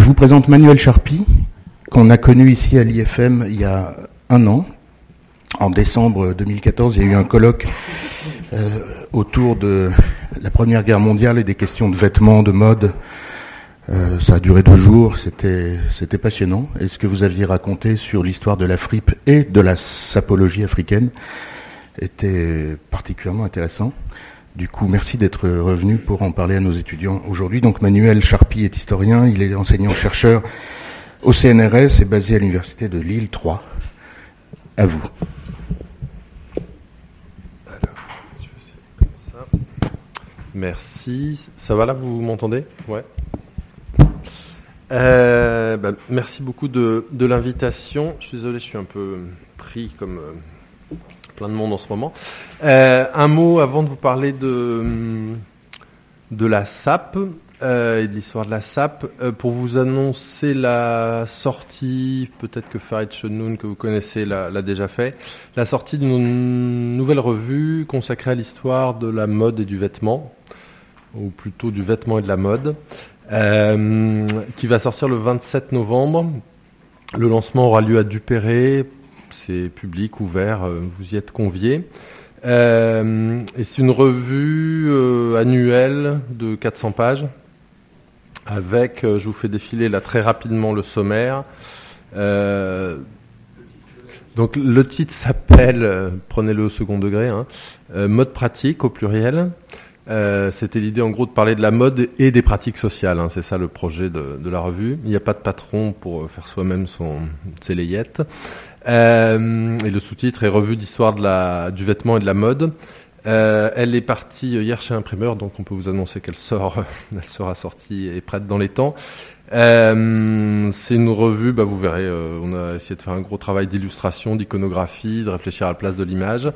je vous présente Manuel Charpie, qu'on a connu ici à l'IFM il y a un an. En décembre 2014, il y a eu un colloque euh, autour de la Première Guerre mondiale et des questions de vêtements, de mode. Euh, ça a duré deux jours, c'était c'était passionnant. Et ce que vous aviez raconté sur l'histoire de la fripe et de la sapologie africaine était particulièrement intéressant. Du coup, merci d'être revenu pour en parler à nos étudiants aujourd'hui. Donc Manuel Charpie est historien, il est enseignant-chercheur au CNRS et basé à l'Université de Lille 3. À vous. Merci. Ça va là, vous m'entendez? Ouais. Euh, bah, merci beaucoup de, l'invitation. Je suis désolé, je suis un peu pris comme euh, plein de monde en ce moment. Euh, un mot avant de vous parler de, de la SAP et de l'histoire de la SAP. pour vous annoncer la sortie, peut-être que Farid Chenoun, que vous connaissez, l'a déjà fait, la sortie d'une nouvelle revue consacrée à l'histoire de la mode et du vêtement, ou plutôt du vêtement et de la mode. Euh, qui va sortir le 27 novembre. Le lancement aura lieu à Dupéré, c'est public, ouvert, euh, vous y êtes conviés. Euh, et c'est une revue annuelle de 400 pages, avec, je vous fais défiler là très rapidement le sommaire. donc le titre s'appelle, prenez-le au second degré, hein, mode pratique au pluriel. Euh, c'était l'idée en gros de parler de la mode et des pratiques sociales. Hein. c'est ça le projet de, la revue. Il n'y a pas de patron pour faire soi-même son, ses layettes. Euh, et le sous-titre est Revue d'histoire du vêtement et de la mode. Euh, elle est partie hier chez imprimeur, donc on peut vous annoncer qu'elle sort, elle sera sortie et prête dans les temps. c'est une revue, bah, vous verrez, on a essayé de faire un gros travail d'illustration, d'iconographie, de réfléchir à la place de l'image.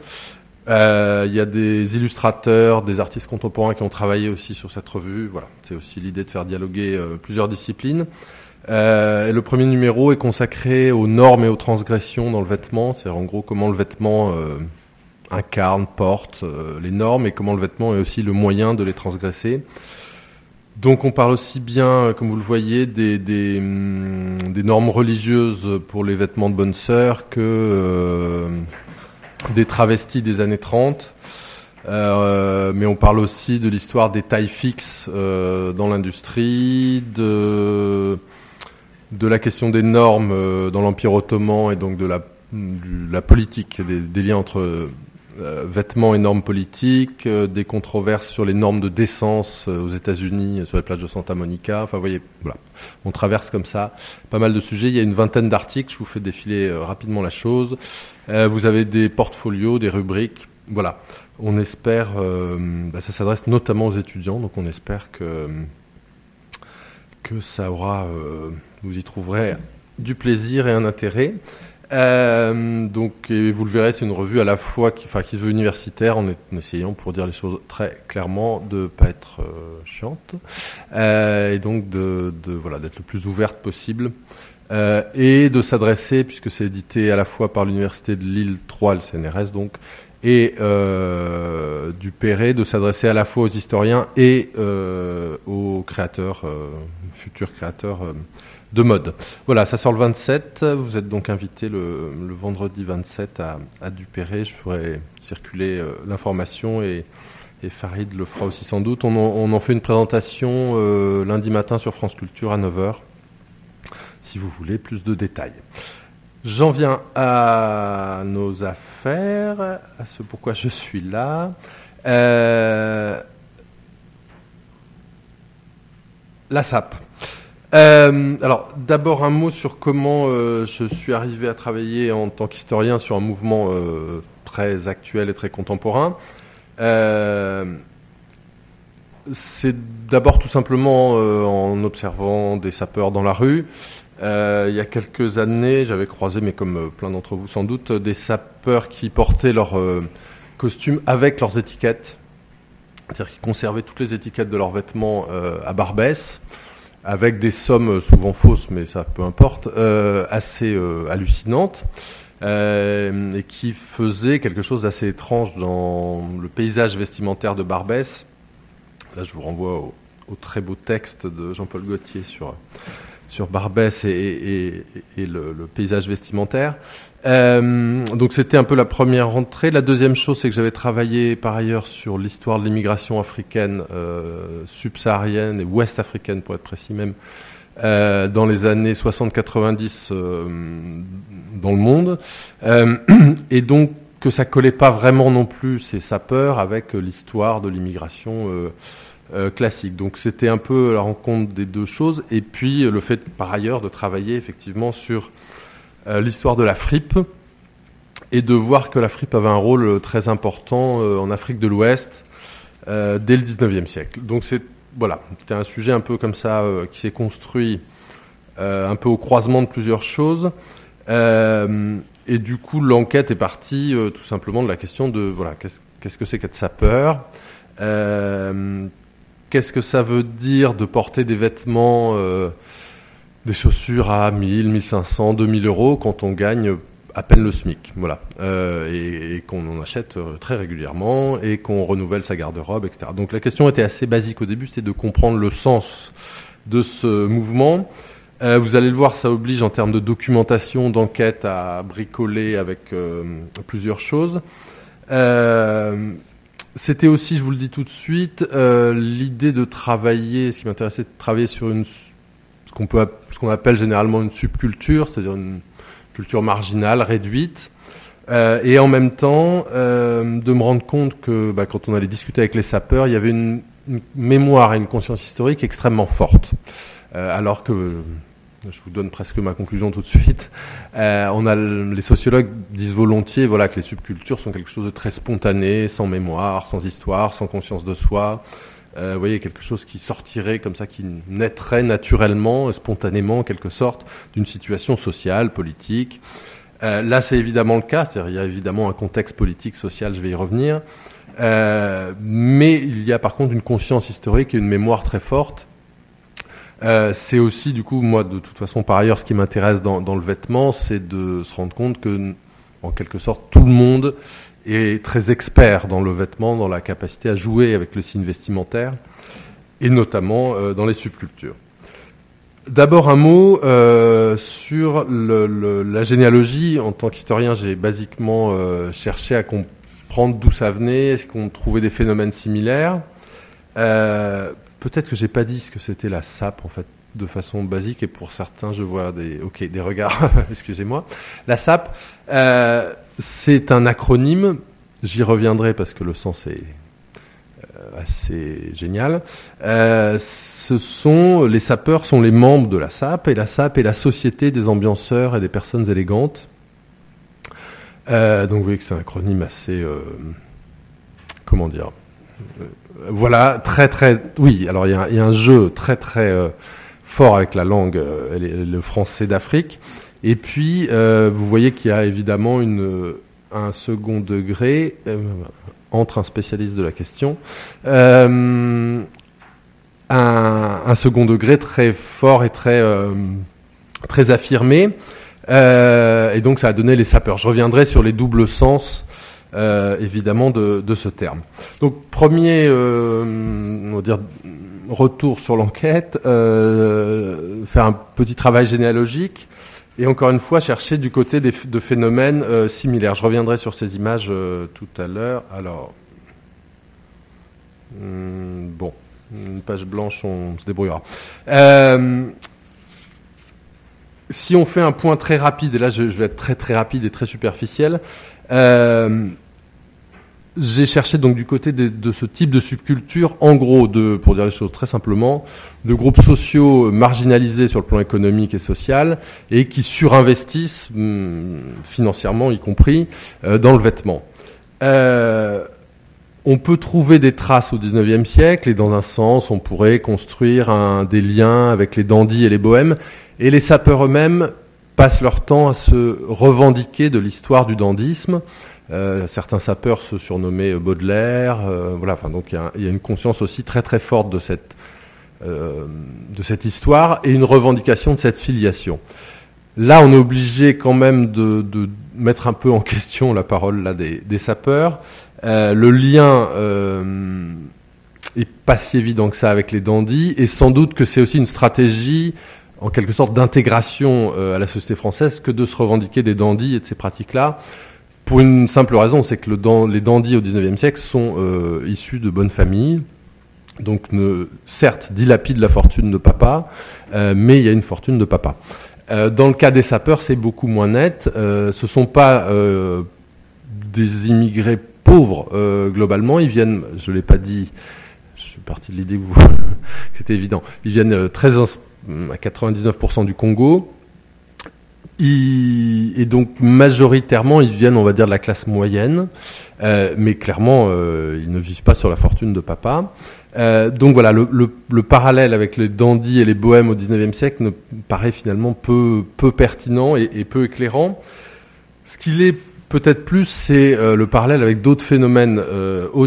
Euh, il y a des illustrateurs, des artistes contemporains qui ont travaillé aussi sur cette revue. Voilà, c'est aussi l'idée de faire dialoguer euh, plusieurs disciplines. Euh, le premier numéro est consacré aux normes et aux transgressions dans le vêtement, c'est-à-dire en gros comment le vêtement incarne, porte les normes et comment le vêtement est aussi le moyen de les transgresser. Donc on parle aussi bien, comme vous le voyez, hum, des normes religieuses pour les vêtements de bonne sœur que des travestis des années 30. Euh, mais on parle aussi de l'histoire des tailles fixes euh, dans l'industrie, de, de la question des normes euh, dans l'Empire ottoman et donc de la, politique, des, liens entre vêtements et normes politiques, des controverses sur les normes de décence aux États-Unis, sur les plages de Santa Monica. Enfin, vous voyez, voilà, on traverse comme ça pas mal de sujets. Il y a une vingtaine d'articles, je vous fais défiler rapidement la chose. Euh, vous avez des portfolios, des rubriques. Voilà. On espère, euh, bah, ça s'adresse notamment aux étudiants, donc on espère que, que ça aura, euh, vous y trouverez du plaisir et un intérêt. donc, vous le verrez, c'est une revue à la fois qui, enfin, qui se veut universitaire, en, essayant, pour dire les choses très clairement, de ne pas être chiante, et donc de, voilà, d'être le plus ouverte possible euh, et de s'adresser, puisque c'est édité à la fois par l'Université de Lille 3, le CNRS donc, et euh, du Perret, de s'adresser à la fois aux historiens et euh, aux créateurs, futurs créateurs de mode. Voilà, ça sort le 27, vous êtes donc invité le, vendredi 27 à, à Dupéré, je ferai circuler l'information et, Farid le fera aussi sans doute. On en, fait une présentation lundi matin sur France Culture à 9h si vous voulez plus de détails. J'en viens à nos affaires, à ce pourquoi je suis là. Euh, la SAP. Euh, alors d'abord un mot sur comment euh, je suis arrivé à travailler en tant qu'historien sur un mouvement très actuel et très contemporain. C'est d'abord tout simplement en observant des sapeurs dans la rue, euh, il y a quelques années, j'avais croisé, mais comme euh, plein d'entre vous sans doute, des sapeurs qui portaient leurs euh, costumes avec leurs étiquettes. C'est-à-dire qu'ils conservaient toutes les étiquettes de leurs vêtements à Barbès, avec des sommes souvent fausses, mais ça peu importe, assez hallucinantes, et qui faisaient quelque chose d'assez étrange dans le paysage vestimentaire de Barbès. Là, je vous renvoie au, au très beau texte de Jean-Paul Gaultier sur sur Barbès et, le, paysage vestimentaire. Euh, donc c'était un peu la première rentrée. La deuxième chose, c'est que j'avais travaillé par ailleurs sur l'histoire de l'immigration africaine euh, subsaharienne et ouest africaine pour être précis même, euh, dans les années 60-90 dans le monde. et donc que ça collait pas vraiment non plus ces sapeurs avec l'histoire de l'immigration classique. Donc c'était un peu la rencontre des deux choses. Et puis le fait par ailleurs de travailler effectivement sur euh, l'histoire de la fripe et de voir que la fripe avait un rôle très important euh, en Afrique de l'Ouest euh, dès le 19e siècle. Donc c'est voilà, un sujet un peu comme ça qui s'est construit un peu au croisement de plusieurs choses. et du coup, l'enquête est partie tout simplement de la question de voilà, qu'est-ce que c'est qu'être sapeur Qu'est-ce que ça veut dire de porter des vêtements des chaussures à 1000, 1500, 2000 euros quand on gagne à peine le SMIC, voilà, euh, et, qu'on en achète euh, très régulièrement et qu'on renouvelle sa garde-robe, etc. Donc la question était assez basique au début, c'était de comprendre le sens de ce mouvement. Euh, vous allez le voir, ça oblige en termes de documentation, d'enquête à bricoler avec plusieurs choses. C'était aussi, je vous le dis tout de suite, l'idée de travailler, ce qui m'intéressait de travailler sur une ce qu'on appelle généralement une subculture, c'est-à-dire une culture marginale, réduite, euh, et en même temps euh, de me rendre compte que bah, quand on allait discuter avec les sapeurs, il y avait une, mémoire et une conscience historique extrêmement forte. Euh, alors que, je vous donne presque ma conclusion tout de suite, on a, les sociologues disent volontiers voilà, que les subcultures sont quelque chose de très spontané, sans mémoire, sans histoire, sans conscience de soi, vous voyez, quelque chose qui sortirait comme ça, qui naîtrait naturellement, spontanément, en quelque sorte, d'une situation sociale, politique. Euh, là, c'est évidemment le cas, c'est-à-dire il y a évidemment un contexte politique, social, je vais y revenir. Euh, mais il y a par contre une conscience historique et une mémoire très forte. c'est aussi, du coup, moi, de toute façon, par ailleurs, ce qui m'intéresse dans, le vêtement, c'est de se rendre compte que, en quelque sorte, tout le monde est très expert dans le vêtement, dans la capacité à jouer avec le signe vestimentaire, et notamment euh, dans les subcultures. D'abord un mot euh, sur la généalogie. En tant qu'historien, j'ai basiquement euh, cherché à comprendre d'où ça venait, est-ce qu'on trouvait des phénomènes similaires? Peut-être que j'ai pas dit ce que c'était la SAP en fait de façon basique et pour certains je vois des ok des regards excusez-moi la SAP c'est un acronyme, j'y reviendrai parce que le sens est euh, assez génial. Euh, ce sont, les sapeurs sont les membres de la SAP, et la SAP est la Société des ambianceurs et des personnes élégantes. Euh, donc vous voyez que c'est un acronyme assez... comment dire Voilà, très très... Oui, alors il y, a un jeu très très fort avec la langue, le français d'Afrique. Et puis, euh, vous voyez qu'il y a évidemment un second degré, euh, entre un spécialiste de la question, euh, un, second degré très fort et très, très affirmé. et donc, ça a donné les sapeurs. Je reviendrai sur les doubles sens. évidemment de, de, ce terme. Donc premier, on va dire retour sur l'enquête, faire un petit travail généalogique, et encore une fois, chercher du côté de phénomènes euh, similaires. Je reviendrai sur ces images euh, tout à l'heure. Alors, hmm, bon, une page blanche, on se débrouillera. Euh, si on fait un point très rapide, et là je, vais être très très rapide et très superficiel, j'ai cherché donc du côté de, ce type de subculture, en gros, de, pour dire les choses très simplement, de groupes sociaux marginalisés sur le plan économique et social et qui surinvestissent hmm, financièrement, y compris, euh, dans le vêtement. Euh, on peut trouver des traces au XIXe siècle et dans un sens, on pourrait construire des liens avec les dandys et les bohèmes. Et les sapeurs eux-mêmes passent leur temps à se revendiquer de l'histoire du dandysme. Euh, certains sapeurs se surnommaient Baudelaire. Euh, voilà, enfin, donc il y, a une conscience aussi très très forte de cette, euh, histoire et une revendication de cette filiation. Là, on est obligé quand même de, mettre un peu en question la parole des, sapeurs. le lien est pas si évident que ça avec les dandys, et sans doute que c'est aussi une stratégie en quelque sorte d'intégration à la société française que de se revendiquer des dandys et de ces pratiques-là. Pour une simple raison, c'est que le, les dandys au XIXe siècle sont issus de bonnes familles, donc ne, certes dilapident la fortune de papa, mais il y a une fortune de papa. dans le cas des sapeurs, c'est beaucoup moins net. ce ne sont pas des immigrés pauvres globalement. Ils viennent, je ne l'ai pas dit, je suis parti de l'idée que, vous, c'était évident. Ils viennent à 99% du Congo. Et donc majoritairement, ils viennent, on va dire, de la classe moyenne, mais clairement, ils ne vivent pas sur la fortune de papa. Euh, donc voilà, le, parallèle avec les dandys et les bohèmes au XIXe siècle me paraît finalement peu, peu pertinent et, peu éclairant. Ce qu'il est peut-être plus, c'est euh, le parallèle avec d'autres phénomènes euh, au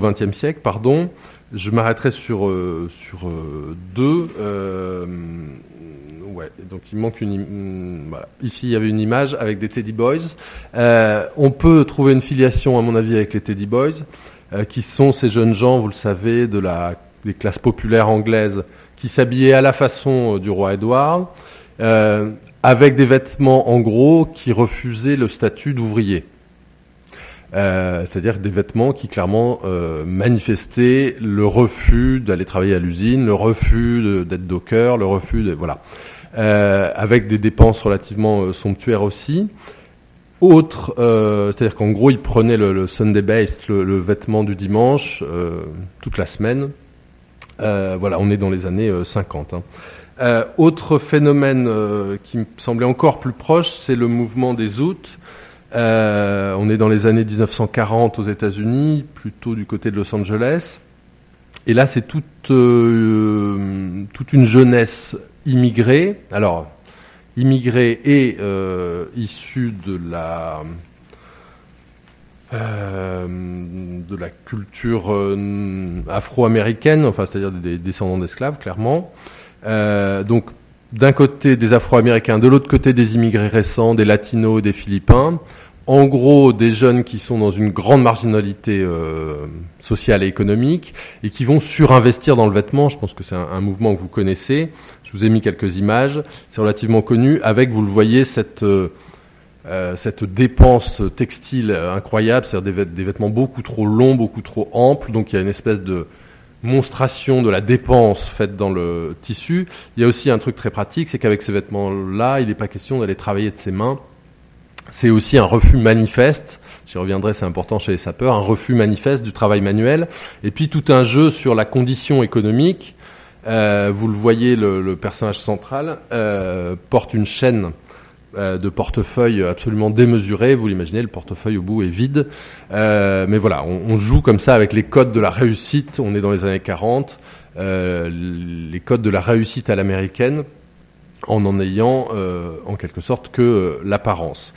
XXe siècle. Pardon. Je m'arrêterai sur, sur deux. Ouais, donc il manque une. Voilà. Ici, il y avait une image avec des Teddy Boys. on peut trouver une filiation, à mon avis, avec les Teddy Boys. Euh, qui sont ces jeunes gens, vous le savez, de la, des classes populaires anglaises, qui s'habillaient à la façon euh, du roi Édouard, euh, avec des vêtements en gros qui refusaient le statut d'ouvrier. c'est-à-dire des vêtements qui clairement manifestaient le refus d'aller travailler à l'usine, le refus d'être docker, le refus de voilà, avec des dépenses relativement somptuaires aussi. Autre, euh, c'est-à-dire qu'en gros, il prenait le, Sunday best, le, vêtement du dimanche, euh, toute la semaine. Euh, voilà, on est dans les années 50. Hein. autre phénomène qui me semblait encore plus proche, c'est le mouvement des Aoûts. on est dans les années 1940 aux États-Unis, plutôt du côté de Los Angeles. Et là, c'est toute, toute une jeunesse immigrée. Alors, immigrés et euh, issus de la euh, de la culture euh, afro-américaine, enfin c'est-à-dire des descendants d'esclaves, clairement. donc d'un côté des Afro-Américains, de l'autre côté des immigrés récents, des Latinos, des Philippins. En gros, des jeunes qui sont dans une grande marginalité sociale et économique et qui vont surinvestir dans le vêtement. Je pense que c'est un, mouvement que vous connaissez. Je vous ai mis quelques images. C'est relativement connu avec, vous le voyez, cette, euh, euh, cette dépense textile incroyable, c'est-à-dire des, vêtements beaucoup trop longs, beaucoup trop amples. Donc il y a une espèce de monstration de la dépense faite dans le tissu. Il y a aussi un truc très pratique, c'est qu'avec ces vêtements-là, il n'est pas question d'aller travailler de ses mains. C'est aussi un refus manifeste, j'y reviendrai, c'est important chez les sapeurs, un refus manifeste du travail manuel, et puis tout un jeu sur la condition économique, euh, vous le voyez, le, personnage central euh, porte une chaîne euh, de portefeuille absolument démesurée. Vous l'imaginez, le portefeuille au bout est vide. mais voilà, on, joue comme ça avec les codes de la réussite. On est dans les années 40. les codes de la réussite à l'américaine en en ayant en quelque sorte que l'apparence.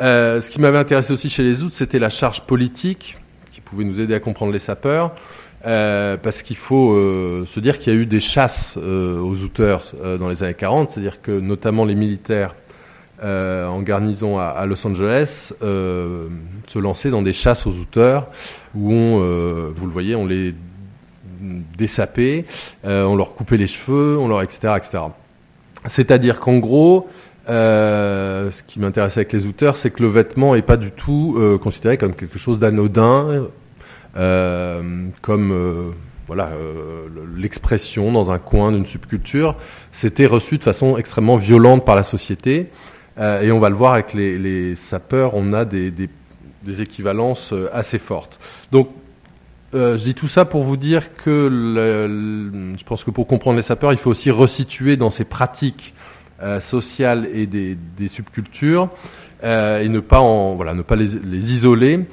ce qui m'avait intéressé aussi chez les autres, c'était la charge politique qui pouvait nous aider à comprendre les sapeurs. Euh, parce qu'il faut euh, se dire qu'il y a eu des chasses euh, aux outeurs dans les années 40, c'est-à-dire que notamment les militaires en garnison à, Los Angeles se lançaient dans des chasses aux outeurs où on, vous le voyez, on les dessapait, on leur coupait les cheveux, on leur etc. etc. C'est-à-dire qu'en gros, ce qui m'intéressait avec les outeurs, c'est que le vêtement n'est pas du tout considéré comme quelque chose d'anodin, comme euh, voilà, euh, l'expression dans un coin d'une subculture, c'était reçu de façon extrêmement violente par la société. et on va le voir avec les, sapeurs, on a des, équivalences assez fortes. Donc, je dis tout ça pour vous dire que je pense que pour comprendre les sapeurs, il faut aussi resituer dans ces pratiques sociales et des, subcultures et ne pas, voilà, ne pas les isoler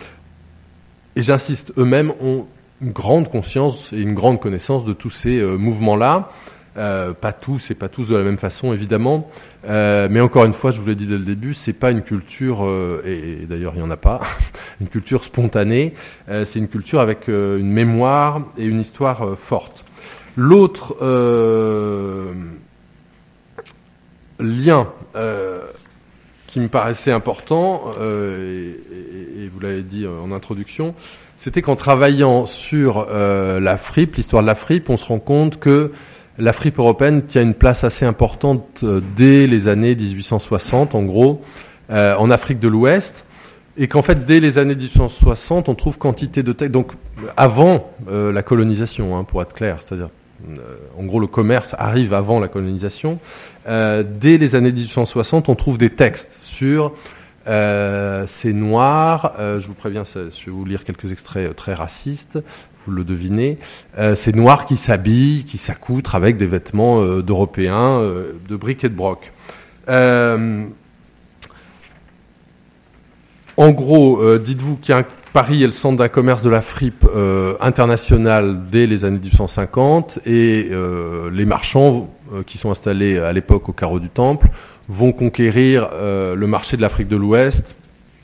et j'insiste, eux-mêmes ont une grande conscience et une grande connaissance de tous ces euh, mouvements-là. Euh, pas tous et pas tous de la même façon, évidemment. Euh, mais encore une fois, je vous l'ai dit dès le début, c'est pas une culture, et, d'ailleurs il n'y en a pas, une culture spontanée. c'est une culture avec une mémoire et une histoire forte. L'autre lien qui me paraissait important, euh, et, vous l'avez dit en introduction, c'était qu'en travaillant sur euh, la fripe, l'histoire de la fripe, on se rend compte que la fripe européenne tient une place assez importante dès les années 1860, en gros, en Afrique de l'Ouest et qu'en fait, dès les années 1860, on trouve quantité de textes, donc avant euh, la colonisation, hein, pour être clair, c'est-à-dire, euh, en gros, le commerce arrive avant la colonisation. Euh, dès les années 1860, on trouve des textes sur ces noirs, je vous préviens, je vais vous lire quelques extraits très racistes, vous le devinez, ces noirs qui s'habillent, qui s'accoutrent avec des vêtements d'Européens, de briques et de broc. En gros, euh, dites-vous qu'il Paris est le centre d'un commerce de la fripe euh, international dès les années 1850 et euh, les marchands qui sont installés à l'époque au carreau du Temple vont conquérir le marché de l'Afrique de l'Ouest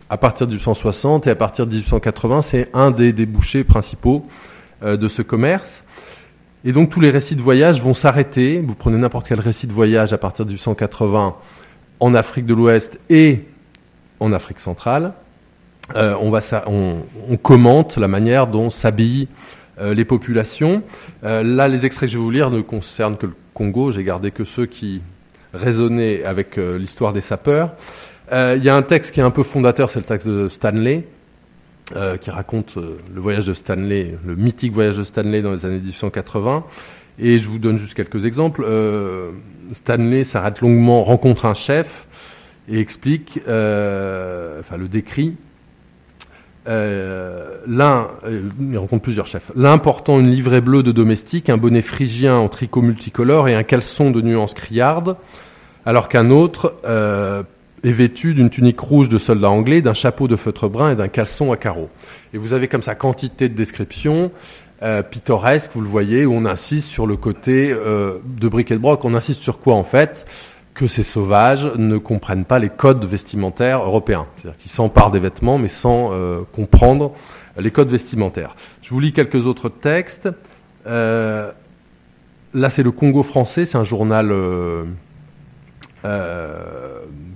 à partir de 1860 et à partir de 1880, c'est un des débouchés principaux de ce commerce. Et donc tous les récits de voyage vont s'arrêter. Vous prenez n'importe quel récit de voyage à partir de 1880 en Afrique de l'Ouest et en Afrique centrale. Euh, on, va, on, commente la manière dont s'habillent euh, les populations. Euh, là, les extraits que je vais vous lire ne concernent que le Congo. J'ai gardé que ceux qui résonnaient avec l'histoire des sapeurs. Il y a un texte qui est un peu fondateur, c'est le texte de Stanley, qui raconte le voyage de Stanley, le mythique voyage de Stanley dans les années 1880. Et je vous donne juste quelques exemples. Stanley s'arrête longuement, rencontre un chef, et explique, euh, enfin le décrit. Euh, l'un, euh, il rencontre plusieurs chefs. L'un portant une livrée bleue de domestique, un bonnet phrygien en tricot multicolore et un caleçon de nuances criardes, alors qu'un autre est vêtu d'une tunique rouge de soldat anglais, d'un chapeau de feutre brun et d'un caleçon à carreaux. Et vous avez comme ça quantité de descriptions pittoresques, vous le voyez, où on insiste sur le côté de briquet de broc. On insiste sur quoi en fait? Que ces sauvages ne comprennent pas les codes vestimentaires européens. C'est-à-dire qu'ils s'emparent des vêtements, mais sans euh, comprendre les codes vestimentaires. Je vous lis quelques autres textes. Euh, là, c'est le Congo français, c'est un journal euh,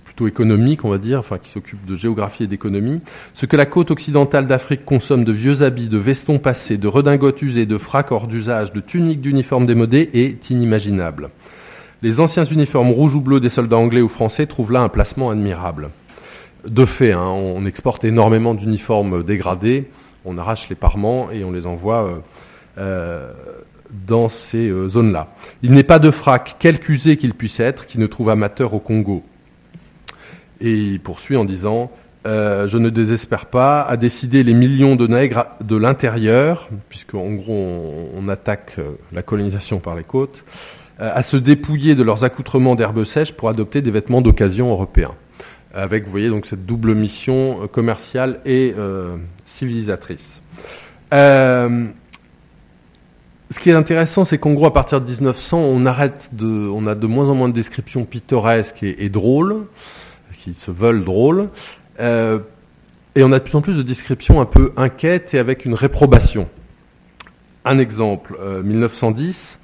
plutôt économique, on va dire, enfin, qui s'occupe de géographie et d'économie. Ce que la côte occidentale d'Afrique consomme de vieux habits, de vestons passés, de redingotes usées, de fracs hors d'usage, de tuniques d'uniformes démodés est inimaginable. Les anciens uniformes rouges ou bleus des soldats anglais ou français trouvent là un placement admirable. De fait, hein, on exporte énormément d'uniformes dégradés, on arrache les parements et on les envoie euh, euh, dans ces euh, zones-là. Il n'est pas de frac, quelque usé qu'il puisse être, qui ne trouve amateur au Congo. Et il poursuit en disant Je ne désespère pas à décider les millions de nègres de l'intérieur, puisqu'en gros on, attaque la colonisation par les côtes, à se dépouiller de leurs accoutrements d'herbes sèches pour adopter des vêtements d'occasion européens. Avec, vous voyez, donc cette double mission euh, commerciale et euh, civilisatrice. ce qui est intéressant, c'est qu'en gros, à partir de 1900, on arrête de, on a de moins en moins de descriptions pittoresques et, drôles, qui se veulent drôles, et on a de plus en plus de descriptions un peu inquiètes et avec une réprobation. Un exemple, 1910,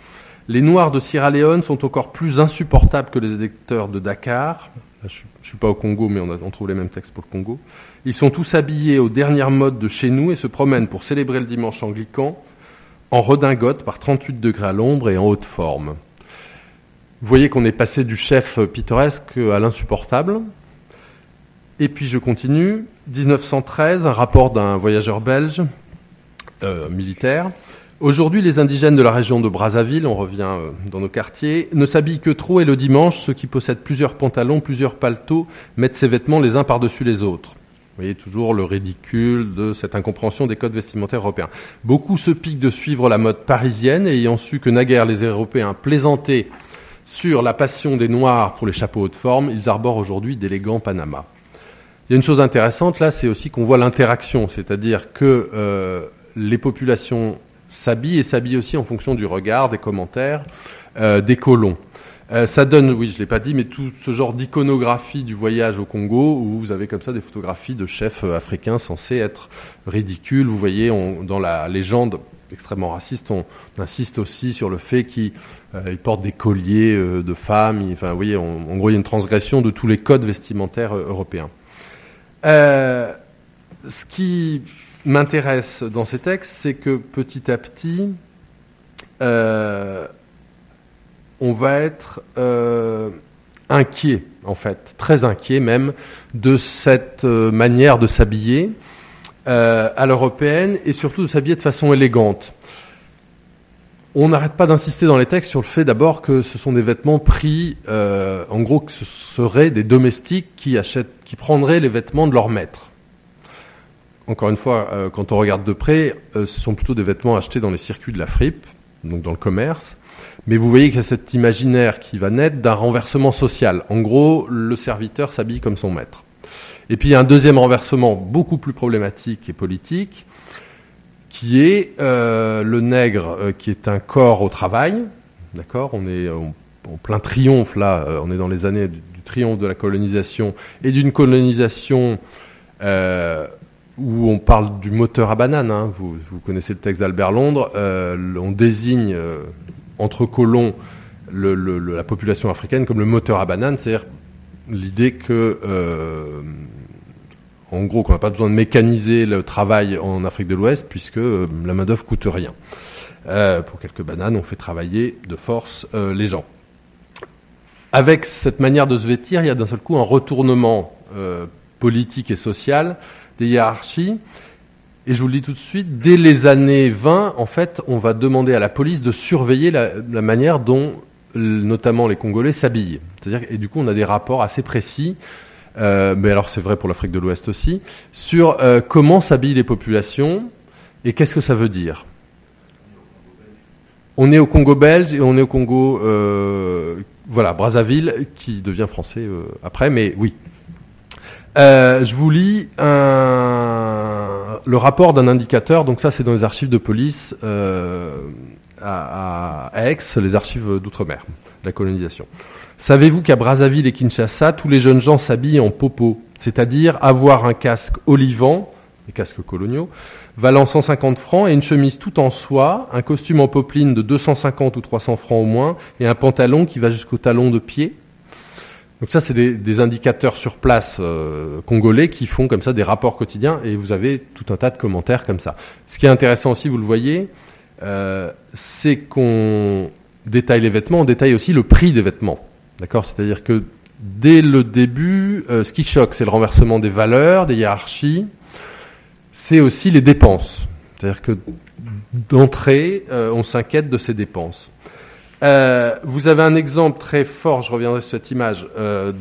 les Noirs de Sierra Leone sont encore plus insupportables que les électeurs de Dakar. je ne suis pas au Congo, mais on, trouve les mêmes textes pour le Congo. Ils sont tous habillés aux dernières modes de chez nous et se promènent pour célébrer le dimanche anglican en redingote par 38 degrés à l'ombre et en haute forme. Vous voyez qu'on est passé du chef pittoresque à l'insupportable. Et puis je continue. 1913, un rapport d'un voyageur belge euh, militaire Aujourd'hui, les indigènes de la région de Brazzaville, on revient euh, dans nos quartiers, ne s'habillent que trop et le dimanche, ceux qui possèdent plusieurs pantalons, plusieurs paletots, mettent ces vêtements les uns par-dessus les autres. Vous voyez toujours le ridicule de cette incompréhension des codes vestimentaires européens. Beaucoup se piquent de suivre la mode parisienne et ayant su que naguère les Européens plaisantaient sur la passion des Noirs pour les chapeaux haute forme, ils arborent aujourd'hui d'élégants Panama. Il y a une chose intéressante là, c'est aussi qu'on voit l'interaction, c'est-à-dire que euh, les populations s'habille et s'habille aussi en fonction du regard, des commentaires euh, des colons. Euh, ça donne, oui, je ne l'ai pas dit, mais tout ce genre d'iconographie du voyage au Congo, où vous avez comme ça des photographies de chefs euh, africains censés être ridicules. Vous voyez, dans la légende extrêmement raciste, on, insiste aussi sur le fait qu'ils portent des colliers de femmes. enfin, vous voyez, en gros, il y a une transgression de tous les codes vestimentaires européens. ce qui m'intéresse dans ces textes, c'est que petit à petit, euh, on va être inquiet, en fait, très inquiet même, de cette manière de s'habiller à l'européenne et surtout de s'habiller de façon élégante. On n'arrête pas d'insister dans les textes sur le fait d'abord que ce sont des vêtements pris, euh, en gros, que ce seraient des domestiques qui, achètent, qui prendraient les vêtements de leur maître. Encore une fois, euh, quand on regarde de près, euh, ce sont plutôt des vêtements achetés dans les circuits de la fripe, donc dans le commerce. Mais vous voyez qu'il y a cet imaginaire qui va naître d'un renversement social. En gros, le serviteur s'habille comme son maître. Et puis il y a un deuxième renversement beaucoup plus problématique et politique, qui est euh, le nègre, qui est un corps au travail. D'accord? On est en, plein triomphe là, on est dans les années du, triomphe de la colonisation et d'une colonisation où on parle du moteur à banane. Hein. Vous, connaissez le texte d'Albert Londres. on désigne entre colons la population africaine comme le moteur à banane, c'est-à-dire l'idée que en gros qu'on n'a pas besoin de mécaniser le travail en Afrique de l'Ouest puisque euh, la main-d'œuvre coûte rien. Euh, pour quelques bananes, on fait travailler de force euh, les gens. Avec cette manière de se vêtir, il y a d'un seul coup un retournement politique et social des hiérarchies. Et je vous le dis tout de suite, dès les années 20, en fait, on va demander à la police de surveiller la, manière dont, notamment les Congolais, s'habillent. C'est-à-dire, et du coup, on a des rapports assez précis euh, mais alors c'est vrai pour l'Afrique de l'Ouest aussi, sur euh, comment s'habillent les populations et qu'est-ce que ça veut dire. On est au Congo belge et on est au Congo, euh, voilà, Brazzaville, qui devient français après, mais oui. Je vous lis le rapport d'un indicateur, donc ça c'est dans les archives de police à, à Aix, les archives d'outre-mer, la colonisation. Savez-vous qu'à Brazzaville et Kinshasa, tous les jeunes gens s'habillent en popo, c'est-à-dire avoir un casque olivant, les casques coloniaux, valant 150 francs et une chemise tout en soie, un costume en popeline de 250 ou 300 francs au moins, et un pantalon qui va jusqu'au talon de pied? Donc ça, c'est des, indicateurs sur place euh, congolais qui font comme ça des rapports quotidiens, et vous avez tout un tas de commentaires comme ça. Ce qui est intéressant aussi, vous le voyez, euh, c'est qu'on détaille les vêtements, on détaille aussi le prix des vêtements. D'accord? C'est-à-dire que dès le début, euh, ce qui choque, c'est le renversement des valeurs, des hiérarchies. C'est aussi les dépenses. C'est-à-dire que d'entrée, on s'inquiète de ces dépenses. Euh, vous avez un exemple très fort, je reviendrai sur cette image,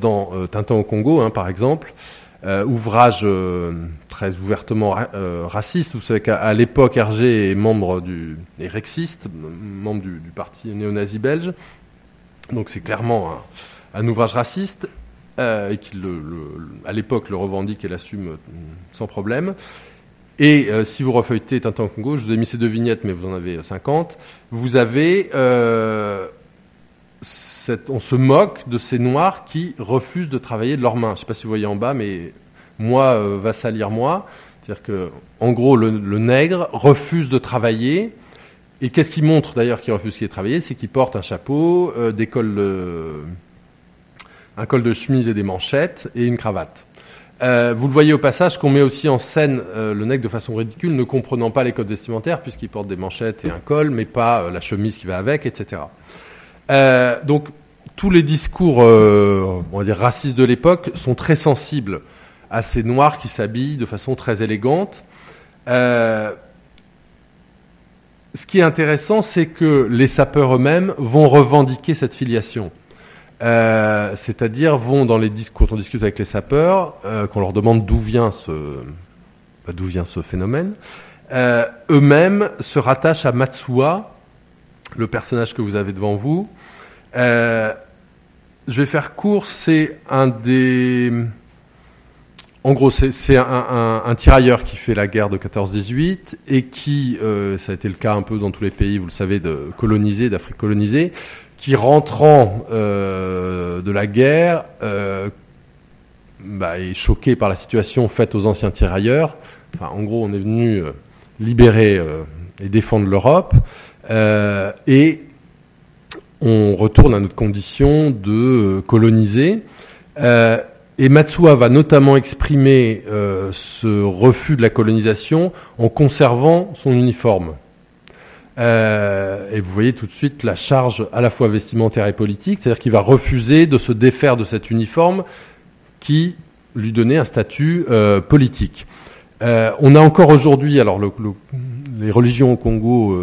dans Tintin au Congo, hein, par exemple. ouvrage très ouvertement raciste. Vous savez qu'à l'époque, Hergé est membre du, est rexiste, membre du, parti néo-nazi belge. Donc c'est clairement un, ouvrage raciste, euh, et qui, à l'époque, le revendique et l'assume euh, sans problème. Et euh, si vous refeuilletez Tintin Congo, je vous ai mis ces deux vignettes, mais vous en avez 50, vous avez... on se moque de ces noirs qui refusent de travailler de leurs mains. Je ne sais pas si vous voyez en bas, mais moi va salir moi. C'est-à-dire que, en gros, le, nègre refuse de travailler et qu'est-ce qui montre d'ailleurs qu'il refuse ait travaillé C'est qu'il porte un chapeau, euh, des cols un col de chemise et des manchettes et une cravate. Euh, vous le voyez au passage qu'on met aussi en scène euh, le nègre de façon ridicule, ne comprenant pas les codes vestimentaires, puisqu'il porte des manchettes et un col, mais pas la chemise qui va avec, etc. donc tous les discours, racistes de l'époque, sont très sensibles à ces noirs qui s'habillent de façon très élégante ce qui est intéressant, c'est que les sapeurs eux-mêmes vont revendiquer cette filiation. Euh, c'est-à-dire vont dans les discours, on discute avec les sapeurs, euh, qu'on leur demande d'où vient ce, bah, d'où vient ce phénomène, euh, eux-mêmes se rattachent à Matsuwa, le personnage que vous avez devant vous. je vais faire court, c'est un des en gros, c'est un, tirailleur qui fait la guerre de 14-18 et qui, ça a été le cas un peu dans tous les pays, vous le savez, de colonisés, d'Afrique colonisée, qui rentrant euh, de la guerre euh, bah, est choqué par la situation faite aux anciens tirailleurs. en gros, on est venu libérer et défendre l'Europe et on retourne à notre condition de coloniser. Et Matsuwa va notamment exprimer euh, ce refus de la colonisation en conservant son uniforme. Et vous voyez tout de suite la charge à la fois vestimentaire et politique, c'est-à-dire qu'il va refuser de se défaire de cet uniforme qui lui donnait un statut politique. on a encore aujourd'hui, alors les religions au Congo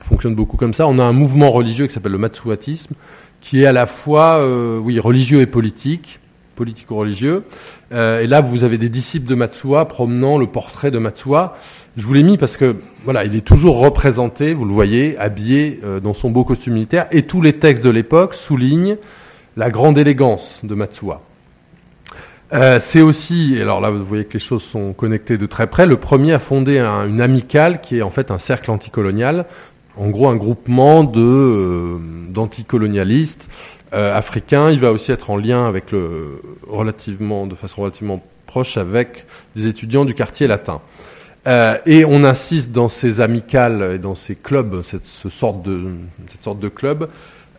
fonctionnent beaucoup comme ça, on a un mouvement religieux qui s'appelle le Matsuatisme, qui est à la fois oui, religieux et politique, politico-religieux. Euh, et là, vous avez des disciples de Matsuwa promenant le portrait de Matsuwa. Je vous l'ai mis parce que voilà, il est toujours représenté, vous le voyez, habillé euh, dans son beau costume militaire, et tous les textes de l'époque soulignent la grande élégance de Matsuwa. Euh, c'est aussi, alors là vous voyez que les choses sont connectées de très près, le premier à fonder une amicale qui est en fait un cercle anticolonial, en gros un groupement de d'anticolonialistes euh, africain. Il va aussi être en lien avec de façon relativement proche avec des étudiants du quartier latin. Euh, et on insiste dans ces amicales et dans ces clubs, cette, sorte, de, cette sorte de club,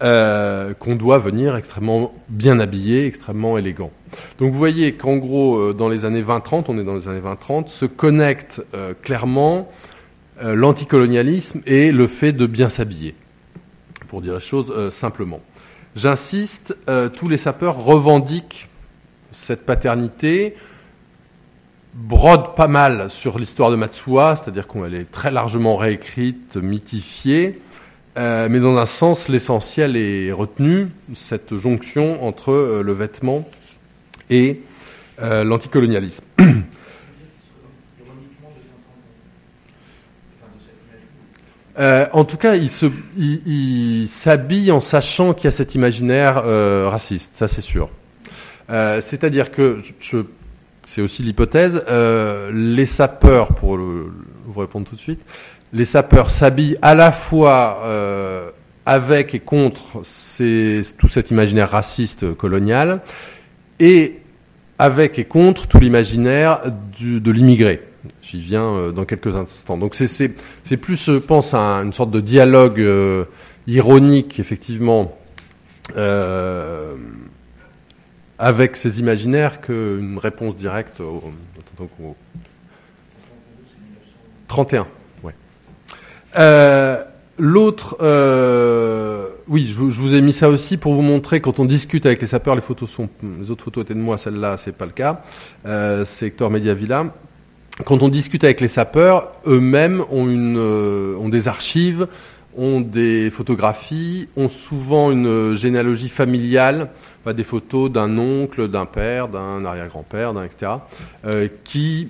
euh, qu'on doit venir extrêmement bien habillé, extrêmement élégant. Donc vous voyez qu'en gros, dans les années 20-30, on est dans les années 20-30, se connecte clairement l'anticolonialisme et le fait de bien s'habiller, pour dire les choses simplement. J'insiste, euh, tous les sapeurs revendiquent cette paternité, brodent pas mal sur l'histoire de Matsuwa, c'est-à-dire qu'elle est très largement réécrite, mythifiée, euh, mais dans un sens, l'essentiel est retenu, cette jonction entre euh, le vêtement et l'anticolonialisme. Euh, en tout cas, il, s'habille en sachant qu'il y a cet imaginaire raciste, ça c'est sûr. C'est-à-dire que, c'est aussi l'hypothèse, les sapeurs, pour vous répondre tout de suite, les sapeurs s'habillent à la fois avec et contre tout cet imaginaire raciste colonial, et avec et contre tout l'imaginaire de l'immigré. J'y viens euh, dans quelques instants. Donc c'est plus, je pense, une sorte de dialogue euh, ironique, effectivement, euh, avec ces imaginaires qu'une réponse directe au, 31, ouais. L'autre, oui, je, vous ai mis ça aussi pour vous montrer quand on discute avec les sapeurs, les photos sont, les autres photos étaient de moi, celle-là, c'est pas le cas. c'est Hector Mediavilla quand on discute avec les sapeurs, eux-mêmes ont, euh, ont des archives, ont des photographies, ont souvent une généalogie familiale, des photos d'un oncle, d'un père, d'un arrière-grand-père, etc., euh, qui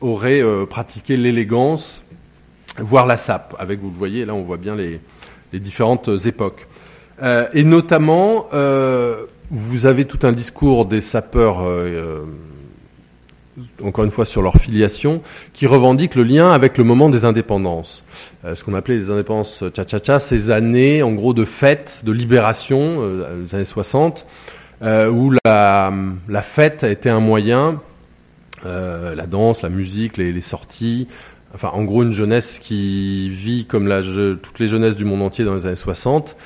aurait euh, pratiqué l'élégance, voire la sape. Avec, vous le voyez, là on voit bien les, les différentes époques. et notamment, vous avez tout un discours des sapeurs encore une fois sur leur filiation, qui revendiquent le lien avec le moment des indépendances. Euh, ce qu'on appelait les indépendances cha-cha-cha, ces années en gros de fête, de libération, euh, les années 60, euh, où la, fête a été un moyen, la danse, la musique, les, sorties, enfin en gros une jeunesse qui vit comme toutes les jeunesses du monde entier dans les années 60,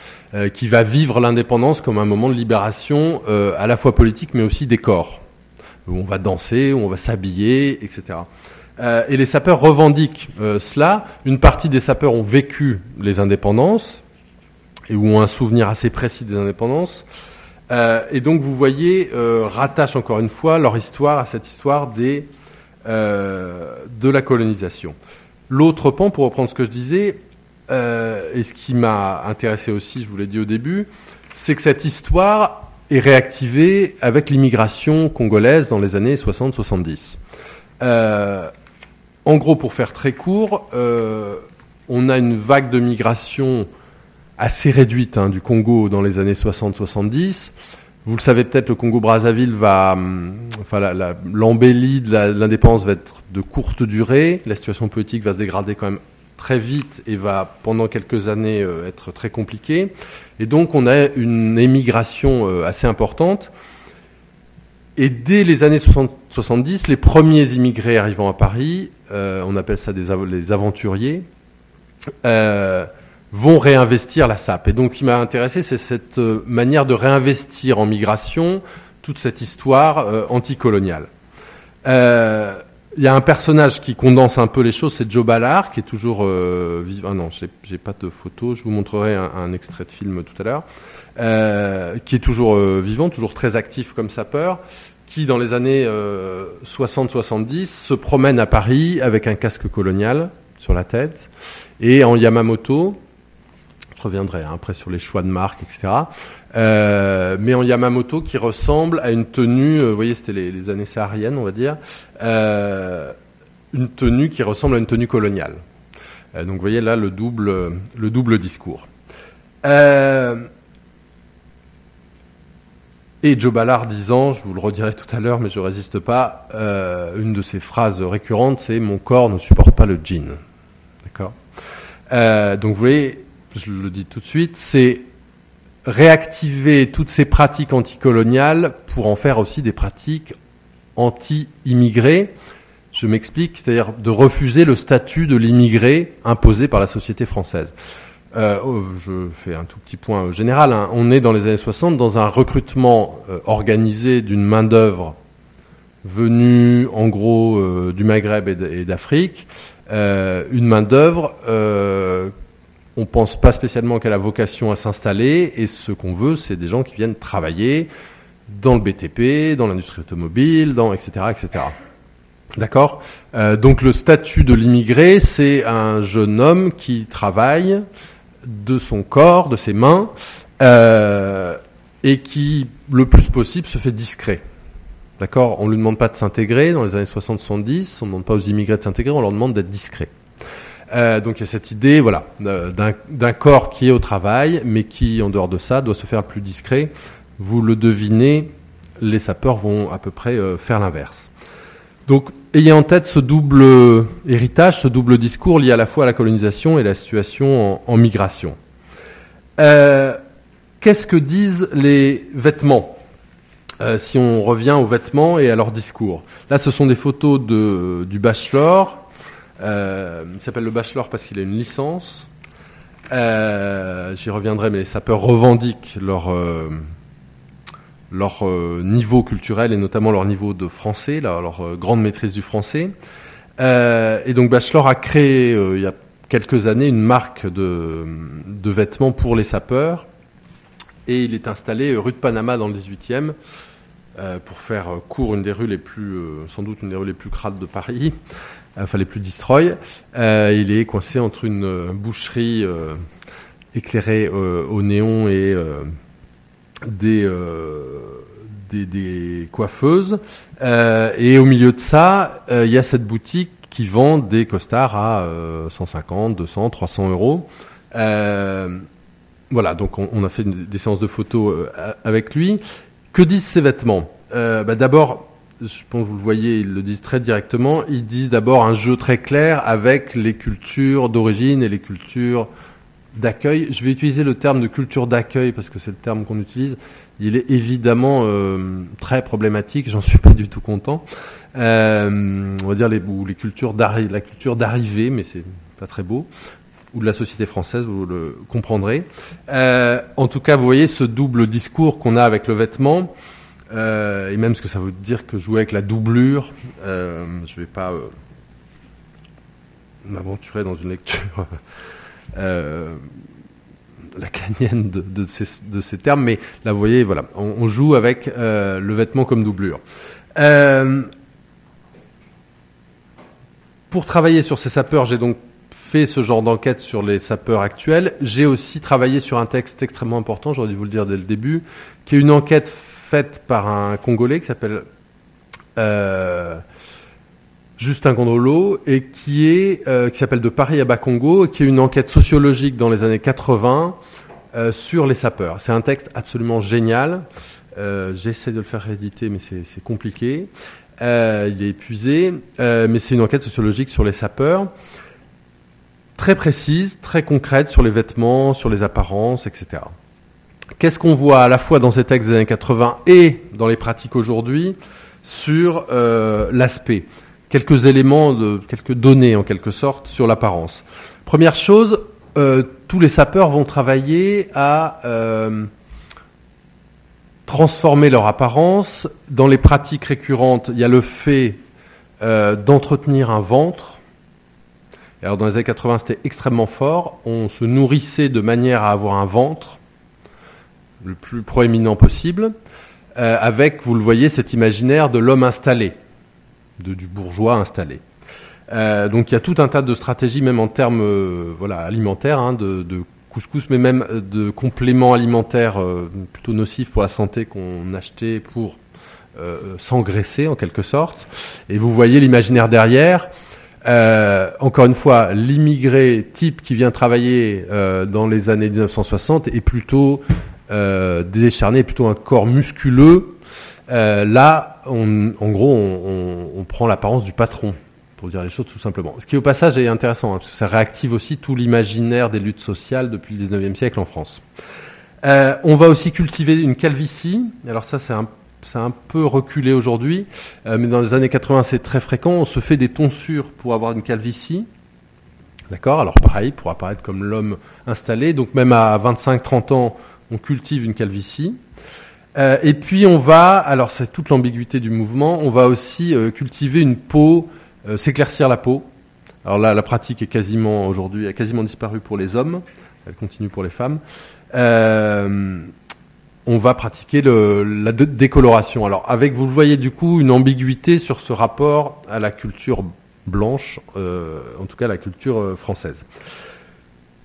qui va vivre l'indépendance comme un moment de libération à la fois politique mais aussi des où on va danser, où on va s'habiller, etc. Euh, et les sapeurs revendiquent euh, cela. Une partie des sapeurs ont vécu les indépendances et ont un souvenir assez précis des indépendances. Euh, et donc vous voyez, rattachent encore une fois leur histoire à cette histoire de la colonisation. L'autre pan, pour reprendre ce que je disais, et ce qui m'a intéressé aussi, je vous l'ai dit au début, c'est que cette histoire est réactivé avec l'immigration congolaise dans les années 60-70. Euh, en gros, pour faire très court, euh, on a une vague de migration assez réduite hein, du Congo dans les années 60-70. Vous le savez peut-être, le Congo-Brazzaville va, hum, enfin, l'embellie de l'indépendance va être de courte durée. La situation politique va se dégrader quand même très vite et va pendant quelques années euh, être très compliquée. Et donc on a une émigration euh, assez importante. Et dès les années 70, les premiers immigrés arrivant à Paris, euh, on appelle ça des les aventuriers, vont réinvestir la SAP. Et donc, ce qui m'a intéressé, c'est cette manière de réinvestir en migration toute cette histoire anticoloniale. Il y a un personnage qui condense un peu les choses, c'est Joe Ballard, qui est toujours euh, vivant. Ah non, j'ai pas de photo, je vous montrerai un, extrait de film tout à l'heure. Euh, qui est toujours euh, vivant, toujours très actif comme sapeur, qui dans les années 60-70 se promène à Paris avec un casque colonial sur la tête et en Yamamoto. Je reviendrai hein, après sur les choix de marque, etc. Euh, mais en Yamamoto qui ressemble à une tenue, euh, vous voyez, c'était les, années sahariennes, on va dire, euh, une tenue qui ressemble à une tenue coloniale. donc vous voyez là le double, le double discours. et Joe Ballard disant, je vous le redirai tout à l'heure, mais je ne résiste pas, une de ses phrases récurrentes, c'est Mon corps ne supporte pas le jean. D'accord? Donc vous voyez, je le dis tout de suite, c'est réactiver toutes ces pratiques anticoloniales pour en faire aussi des pratiques anti-immigrés. Je m'explique, c'est-à-dire de refuser le statut de l'immigré imposé par la société française. Euh, oh, je fais un tout petit point général. Hein. On est dans les années 60 dans un recrutement euh, organisé d'une main-d'œuvre venue en gros euh, du Maghreb et d'Afrique. une main-d'œuvre on ne pense pas spécialement qu'elle a vocation à s'installer, et ce qu'on veut, c'est des gens qui viennent travailler dans le BTP, dans l'industrie automobile, etc. etc. D'accord? Euh, Donc le statut de l'immigré, c'est un jeune homme qui travaille de son corps, de ses mains, euh, et qui, le plus possible, se fait discret. D'accord? On ne lui demande pas de s'intégrer dans les années 60-70, on ne demande pas aux immigrés de s'intégrer, on leur demande d'être discrets. Euh, donc il y a cette idée voilà, d'un corps qui est au travail, mais qui, en dehors de ça, doit se faire plus discret. Vous le devinez, les sapeurs vont à peu près euh, faire l'inverse. Donc ayez en tête ce double héritage, ce double discours lié à la fois à la colonisation et la situation en, migration. Euh, qu'est-ce que disent les vêtements? Si on revient aux vêtements et à leur discours. Là, ce sont des photos du bachelor euh, il s'appelle le bachelor parce qu'il a une licence. Euh, j'y reviendrai, mais les sapeurs revendiquent leur, euh, leur niveau culturel et notamment leur niveau de français, leur, grande maîtrise du français. et donc Bachelor a créé il y a quelques années une marque de, de, vêtements pour les sapeurs. Et il est installé rue de Panama dans le 18e. pour faire court, une des rues les plus, sans doute une des rues les plus crades de Paris enfin les plus destroy. Euh, il est coincé entre une euh, boucherie euh, éclairée au néon et des, coiffeuses. et au milieu de ça, il y a cette boutique qui vend des costards à 150, 200, 300 euros. voilà, donc on, a fait des séances de photos avec lui. Que disent ces vêtements? Bah, D'abord, je pense que vous le voyez, ils le disent très directement, ils disent d'abord un jeu très clair avec les cultures d'origine et les cultures d'accueil. Je vais utiliser le terme de culture d'accueil parce que c'est le terme qu'on utilise. Il est évidemment euh, très problématique, j'en suis pas du tout content. Euh, on va dire les, les cultures la culture d'arrivée, mais c'est pas très beau ou de la société française, vous le comprendrez. Euh, en tout cas, vous voyez ce double discours qu'on a avec le vêtement. Euh, et même ce que ça veut dire que jouer avec la doublure, euh, je ne vais pas euh, m'aventurer dans une lecture lacanienne de, de, ces, termes, mais là vous voyez, voilà, on, joue avec le vêtement comme doublure. pour travailler sur ces sapeurs, j'ai donc fait ce genre d'enquête sur les sapeurs actuels. J'ai aussi travaillé sur un texte extrêmement important, j'aurais dû vous le dire dès le début, qui est une enquête faite par un Congolais qui s'appelle euh, Justin Gondolo et qui est euh, qui s'appelle De Paris à Bas-Congo, qui est une enquête sociologique dans les années 80 euh, sur les sapeurs. C'est un texte absolument génial. J'essaie de le faire rééditer, mais c'est compliqué. il est épuisé, mais c'est une enquête sociologique sur les sapeurs très précise, très concrète sur les vêtements, sur les apparences, etc. Qu'est-ce qu'on voit à la fois dans ces textes des années 80 et dans les pratiques aujourd'hui sur euh, l'aspect? Quelques éléments, de, quelques données en quelque sorte sur l'apparence. Première chose, euh, tous les sapeurs vont travailler à euh, transformer leur apparence. Dans les pratiques récurrentes, il y a le fait d'entretenir un ventre. alors dans les années 80, c'était extrêmement fort. On se nourrissait de manière à avoir un ventre le plus proéminent possible, avec, vous le voyez, cet imaginaire de l'homme installé, du bourgeois installé. Euh, donc il y a tout un tas de stratégies, même en termes euh, voilà, alimentaires, hein, de, couscous, mais même euh, de compléments alimentaires plutôt nocifs pour la santé qu'on achetait pour s'engraisser en quelque sorte. Et vous voyez l'imaginaire derrière. encore une fois, l'immigré type qui vient travailler dans les années 1960 est plutôt décharné, plutôt un corps musculeux. là, en gros, on prend l'apparence du patron pour dire les choses tout simplement. Ce qui au passage est intéressant, hein, parce que ça réactive aussi tout l'imaginaire des luttes sociales depuis le 19e siècle en France. Euh, on va aussi cultiver une calvitie. Alors ça, c'est un, peu reculé aujourd'hui, euh, mais dans les années 80, c'est très fréquent. On se fait des tonsures pour avoir une calvitie. D'accord? Alors pareil, pour apparaître comme l'homme installé. Donc même à 25-30 ans, on cultive une calvitie. Euh, et puis on va, alors c'est toute l'ambiguïté du mouvement, on va aussi cultiver une peau euh, s'éclaircir la peau. Alors là, la pratique est quasiment aujourd'hui, a quasiment disparu pour les hommes. Elle continue pour les femmes. Euh, on va pratiquer la décoloration. Alors avec, vous le voyez du coup, une ambiguïté sur ce rapport à la culture blanche, euh, en tout cas la culture française.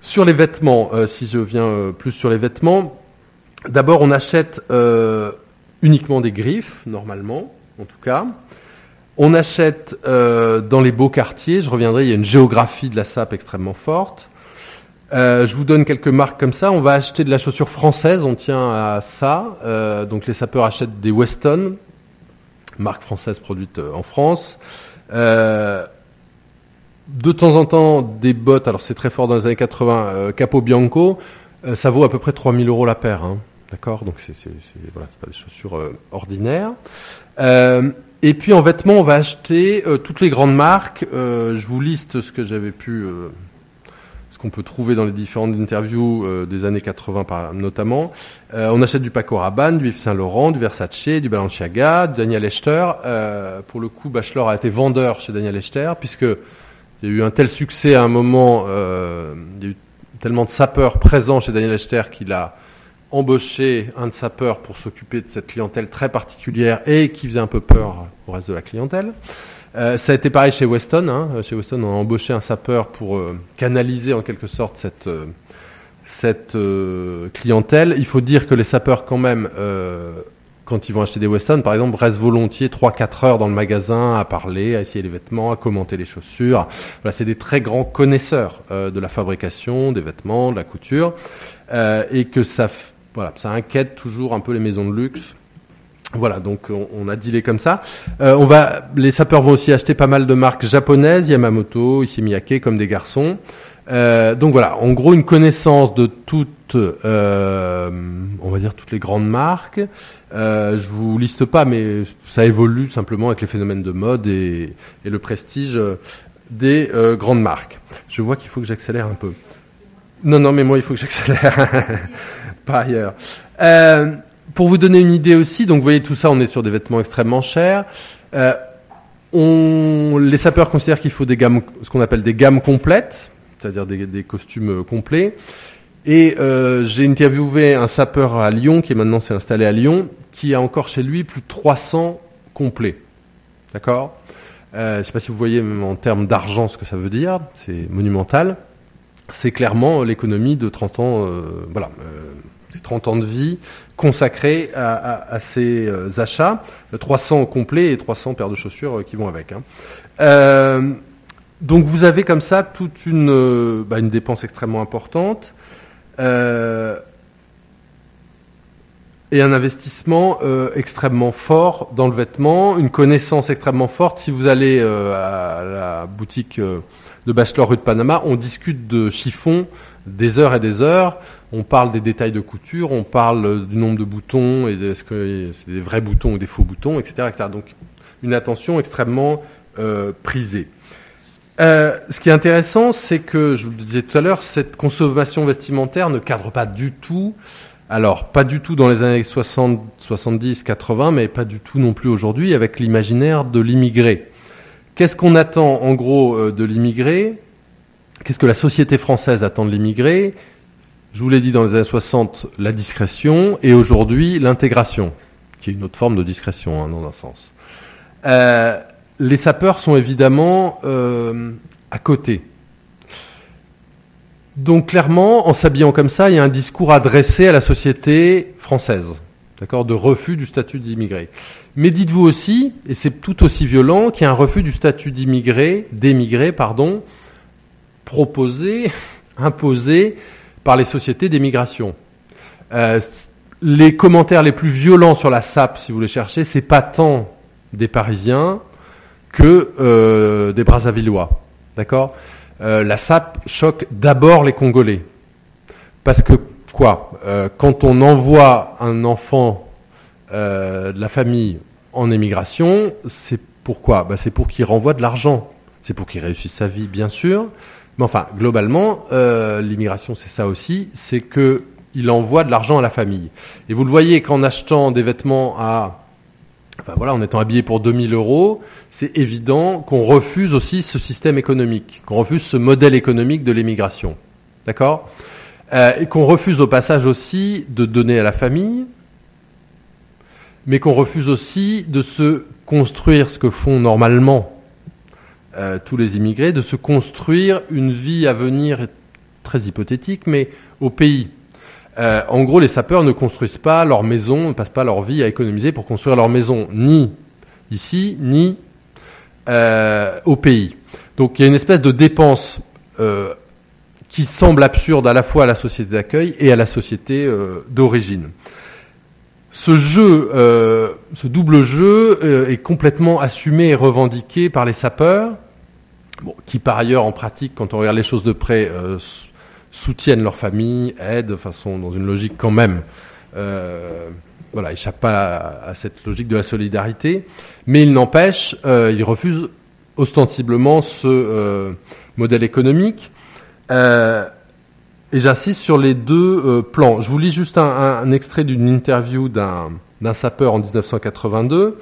Sur les vêtements, si je viens plus sur les vêtements, d'abord on achète uniquement des griffes, normalement, en tout cas. On achète euh, dans les beaux quartiers, je reviendrai, il y a une géographie de la sape extrêmement forte. Euh, je vous donne quelques marques comme ça. On va acheter de la chaussure française, on tient à ça. Euh, donc les sapeurs achètent des Weston, marque française produite en France. de temps en temps, des bottes, alors c'est très fort dans les années 80, Capo Bianco, ça vaut à peu près 3000 euros la paire. Hein. D'accord Donc c'est pas des chaussures ordinaires. Et puis en vêtements, on va acheter euh, toutes les grandes marques. Euh, je vous liste ce que j'avais pu, euh, ce qu'on peut trouver dans les différentes interviews des années 80 notamment. on achète du Paco Rabanne, du Yves Saint Laurent, du Versace, du Balenciaga, du Daniel Echter. pour le coup, Bachelor a été vendeur chez Daniel Echter puisque il y a eu un tel succès à un moment, il y a eu tellement de sapeurs présents chez Daniel Echter qu'il a embauché un de sapeurs pour s'occuper de cette clientèle très particulière et qui faisait un peu peur au reste de la clientèle. Euh, ça a été pareil chez Weston. Hein. Chez Weston, on a embauché un sapeur pour euh, canaliser en quelque sorte cette, euh, cette clientèle. Il faut dire que les sapeurs, quand même, quand ils vont acheter des Weston, par exemple, restent volontiers 3-4 heures dans le magasin à parler, à essayer les vêtements, à commenter les chaussures. Voilà, c'est des très grands connaisseurs de la fabrication, des vêtements, de la couture, et que ça voilà, ça inquiète toujours un peu les maisons de luxe. Voilà, donc on, a dealé comme ça. Euh, on va, les sapeurs vont aussi acheter pas mal de marques japonaises, Yamamoto, ici comme des garçons. Euh, donc voilà, en gros une connaissance de toutes, euh, on va dire toutes les grandes marques. Euh, je vous liste pas, mais ça évolue simplement avec les phénomènes de mode et, et le prestige des grandes marques. Je vois qu'il faut que j'accélère un peu. Non, non, mais moi il faut que j'accélère. ailleurs. Euh, pour vous donner une idée aussi, donc vous voyez tout ça, on est sur des vêtements extrêmement chers. Euh, on, les sapeurs considèrent qu'il faut des gammes, ce qu'on appelle des gammes complètes, c'est-à-dire des, costumes complets. Et euh, j'ai interviewé un sapeur à Lyon, qui maintenant s'est installé à Lyon, qui a encore chez lui plus de 300 complets. D'accord? Je ne sais pas si vous voyez même en termes d'argent ce que ça veut dire, c'est monumental. C'est clairement l'économie de 30 ans, voilà, c'est 30 ans de vie consacrés à, ces euh, achats, 300 complets et 300 paires de chaussures euh, qui vont avec. Hein. Euh, donc vous avez comme ça toute une, bah, dépense extrêmement importante et un investissement extrêmement fort dans le vêtement, une connaissance extrêmement forte. Si vous allez à la boutique de Bachelor rue de Panama, on discute de chiffons des heures et des heures on parle des détails de couture, on parle du nombre de boutons, et est-ce que c'est des vrais boutons ou des faux boutons, etc. Donc une attention extrêmement euh, prisée. Euh, ce qui est intéressant, c'est que, je vous le disais tout à l'heure, cette consommation vestimentaire ne cadre pas du tout, alors pas du tout dans les années 60, 70, 80, mais pas du tout non plus aujourd'hui avec l'imaginaire de l'immigré qu'est-ce qu'on attend en gros de l'immigré? Qu'est-ce que la société française attend de l'immigré? Je vous l'ai dit dans les années 60, la discrétion, et aujourd'hui l'intégration, qui est une autre forme de discrétion hein, dans un sens. les sapeurs sont évidemment à côté donc clairement, en s'habillant comme ça, il y a un discours adressé à la société française, d'accord, de refus du statut d'immigré. Mais dites-vous aussi, et c'est tout aussi violent, qu'il y a un refus du statut d'immigré, d'émigré, pardon, proposé, imposé par les sociétés d'émigration. Euh, les commentaires les plus violents sur la SAP, si vous les cherchez, c'est pas tant des Parisiens que euh, des Brassavillois, d'accord? Euh, la SAP choque d'abord les Congolais. Parce que quoi? Quand on envoie un enfant de la famille en émigration, c'est pourquoi? Bah, C'est pour qu'il renvoie de l'argent. C'est pour qu'il réussisse sa vie, bien sûr. Mais enfin, globalement, l'immigration, c'est ça aussi, c'est qu'il envoie de l'argent à la famille. Et vous le voyez qu'en achetant des vêtements à voilà, en étant habillé pour 2000 euros, c'est évident qu'on refuse aussi ce système économique, qu'on refuse ce modèle économique de l'émigration. D'accord? Euh, Et qu'on refuse au passage aussi de donner à la famille, mais qu'on refuse aussi de se construire ce que font normalement euh, tous les immigrés, de se construire une vie à venir très hypothétique, mais au pays. Euh, en gros, les sapeurs ne construisent pas leur maison, ne passent pas leur vie à économiser pour construire leur maison, ni ici, ni euh, au pays. Donc il y a une espèce de dépense qui semble absurde à la fois à la société d'accueil et à la société d'origine. Ce jeu, ce double jeu est complètement assumé et revendiqué par les sapeurs, qui par ailleurs en pratique, quand on regarde les choses de près, soutiennent leur famille, aident, de façon dans une logique quand même, euh, voilà, échappent pas à, cette logique de la solidarité, mais il n'empêche, euh, ils refusent ostensiblement ce euh, modèle économique. Euh, et j'insiste sur les deux plans. Je vous lis juste un, extrait d'une interview d'un sapeur en 1982.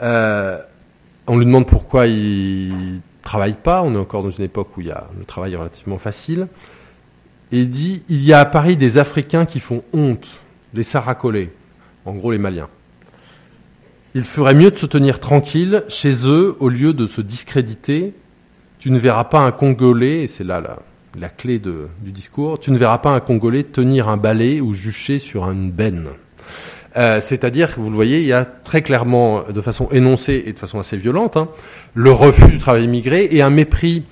on lui demande pourquoi il travaille pas. On est encore dans une époque où il y a, le travail est relativement facile et dit il y a à Paris des Africains qui font honte, les Saracolais, en gros les Maliens. Il ferait mieux de se tenir tranquille chez eux au lieu de se discréditer. Tu ne verras pas un Congolais, et c'est là la, clé du discours, tu ne verras pas un Congolais tenir un balai ou jucher sur une benne. Euh, c'est-à-dire, vous le voyez, il y a très clairement, de façon énoncée et de façon assez violente, hein, le refus du travail immigré et un mépris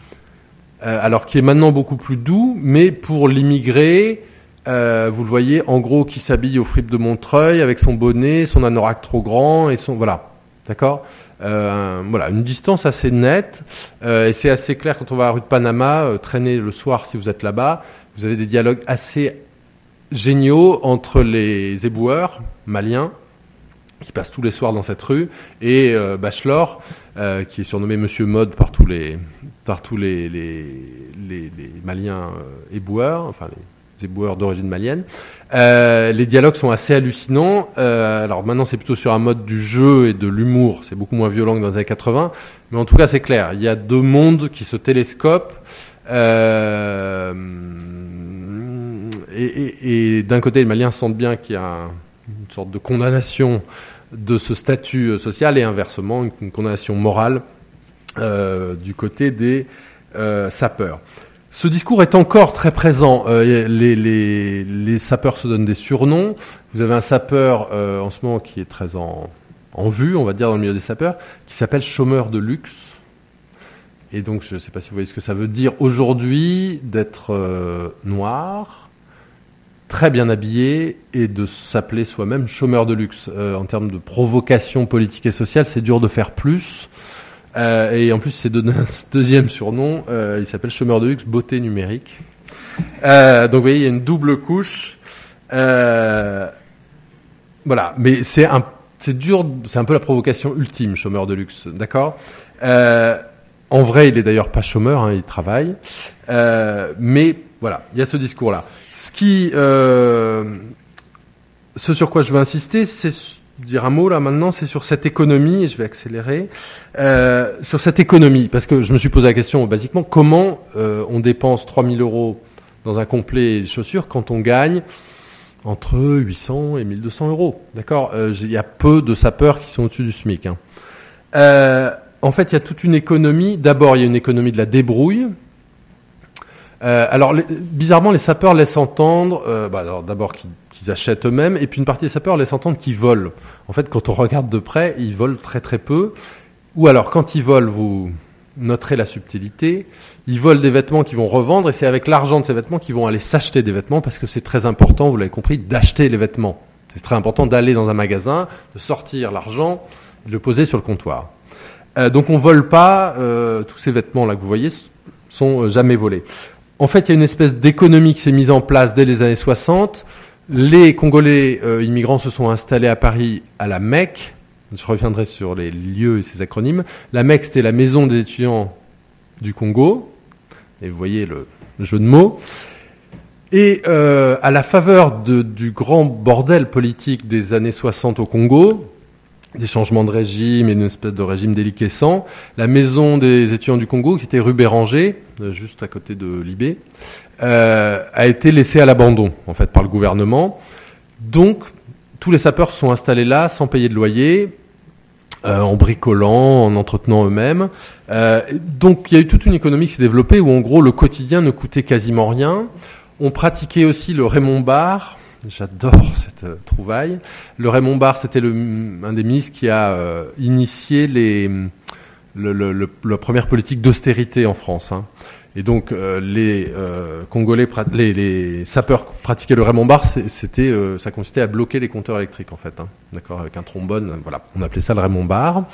euh, alors qui est maintenant beaucoup plus doux, mais pour l'immigré, euh, vous le voyez, en gros, qui s'habille au fripes de Montreuil avec son bonnet, son anorak trop grand et son voilà, d'accord? Euh, voilà, une distance assez nette. Et c'est assez clair quand on va à la rue de Panama, traîner le soir si vous êtes là-bas, vous avez des dialogues assez géniaux entre les éboueurs maliens qui passent tous les soirs dans cette rue et Bachelor euh, qui est surnommé Monsieur Mode par tous les, par Maliens euh, éboueurs, éboueurs d'origine malienne. Euh, les dialogues sont assez hallucinants. alors maintenant, c'est plutôt sur un mode du jeu et de l'humour. C'est beaucoup moins violent que dans les années 80. Mais en tout cas, c'est clair. Il y a deux mondes qui se télescopent. et, et, et d'un côté, les Maliens sentent bien qu'il y a une sorte de condamnation de ce statut euh, social et inversement une, condamnation morale euh, du côté des euh, sapeurs. Ce discours est encore très présent. les, sapeurs se donnent des surnoms. Vous avez un sapeur en ce moment qui est très en, vue, on va dire, dans le milieu des sapeurs, qui s'appelle chômeur de luxe. Et donc, je ne sais pas si vous voyez ce que ça veut dire aujourd'hui d'être noir, très bien habillé et de s'appeler soi-même chômeur de luxe. Euh, en termes de provocation politique et sociale, c'est dur de faire plus. Euh, et en plus, c'est donné un deuxième surnom. Euh, il s'appelle chômeur de luxe beauté numérique. donc vous voyez, il y a une double couche. voilà, mais c'est un, dur, c'est un peu la provocation ultime, chômeur de luxe, d'accord? En vrai, il est d'ailleurs pas chômeur, hein, il travaille. mais voilà, il y a ce discours-là. Ce qui, euh, ce sur quoi je veux insister, c'est dire un mot là maintenant, c'est sur cette économie, je vais accélérer, euh, sur cette économie, parce que je me suis posé la question, basiquement, comment euh, on dépense 3000 euros dans un complet de chaussures quand on gagne entre 800 et 1200 euros D'accord? Il y a peu de sapeurs qui sont au-dessus du SMIC. Hein. en fait, il y a toute une économie. D'abord, il y a une économie de la débrouille, euh, alors, bizarrement, les sapeurs laissent entendre, euh, bah, d'abord qu'ils achètent eux-mêmes, et puis une partie des sapeurs laisse entendre qu'ils volent. En fait, quand on regarde de près, ils volent très très peu. Ou alors, quand ils volent, vous noterez la subtilité, ils volent des vêtements qu'ils vont revendre, et c'est avec l'argent de ces vêtements qu'ils vont aller s'acheter des vêtements, parce que c'est très important, vous l'avez compris, d'acheter les vêtements. C'est très important d'aller dans un magasin, de sortir l'argent, de le poser sur le comptoir. Euh, donc on ne vole pas, tous ces vêtements-là que vous voyez sont jamais volés. En fait, il y a une espèce d'économie qui s'est mise en place dès les années 60. Les Congolais euh, immigrants se sont installés à Paris à la Mecque. Je reviendrai sur les lieux et ces acronymes. La Mecque, c'était la maison des étudiants du Congo. Et vous voyez le, jeu de mots. Et euh, à la faveur du grand bordel politique des années 60 au Congo, des changements de régime et une espèce de régime déliquescent. La maison des étudiants du Congo, qui était rue Béranger, euh, juste à côté de Libé, euh, a été laissée à l'abandon, en fait, par le gouvernement. Donc, tous les sapeurs sont installés là sans payer de loyer, euh, en bricolant, en entretenant eux-mêmes. donc, il y a eu toute une économie qui s'est développée où, en gros, le quotidien ne coûtait quasiment rien. On pratiquait aussi le Raymond Bar, J'adore cette euh, trouvaille. Le Raymond Barre, c'était un des ministres qui a euh, initié les, la première politique d'austérité en France. Hein. Et donc euh, les Congolais, les, sapeurs pratiquaient le Raymond Barre, c'était, ça consistait à bloquer les compteurs électriques en fait, hein. d'accord, avec un trombone. Voilà, on appelait ça le Raymond Barre.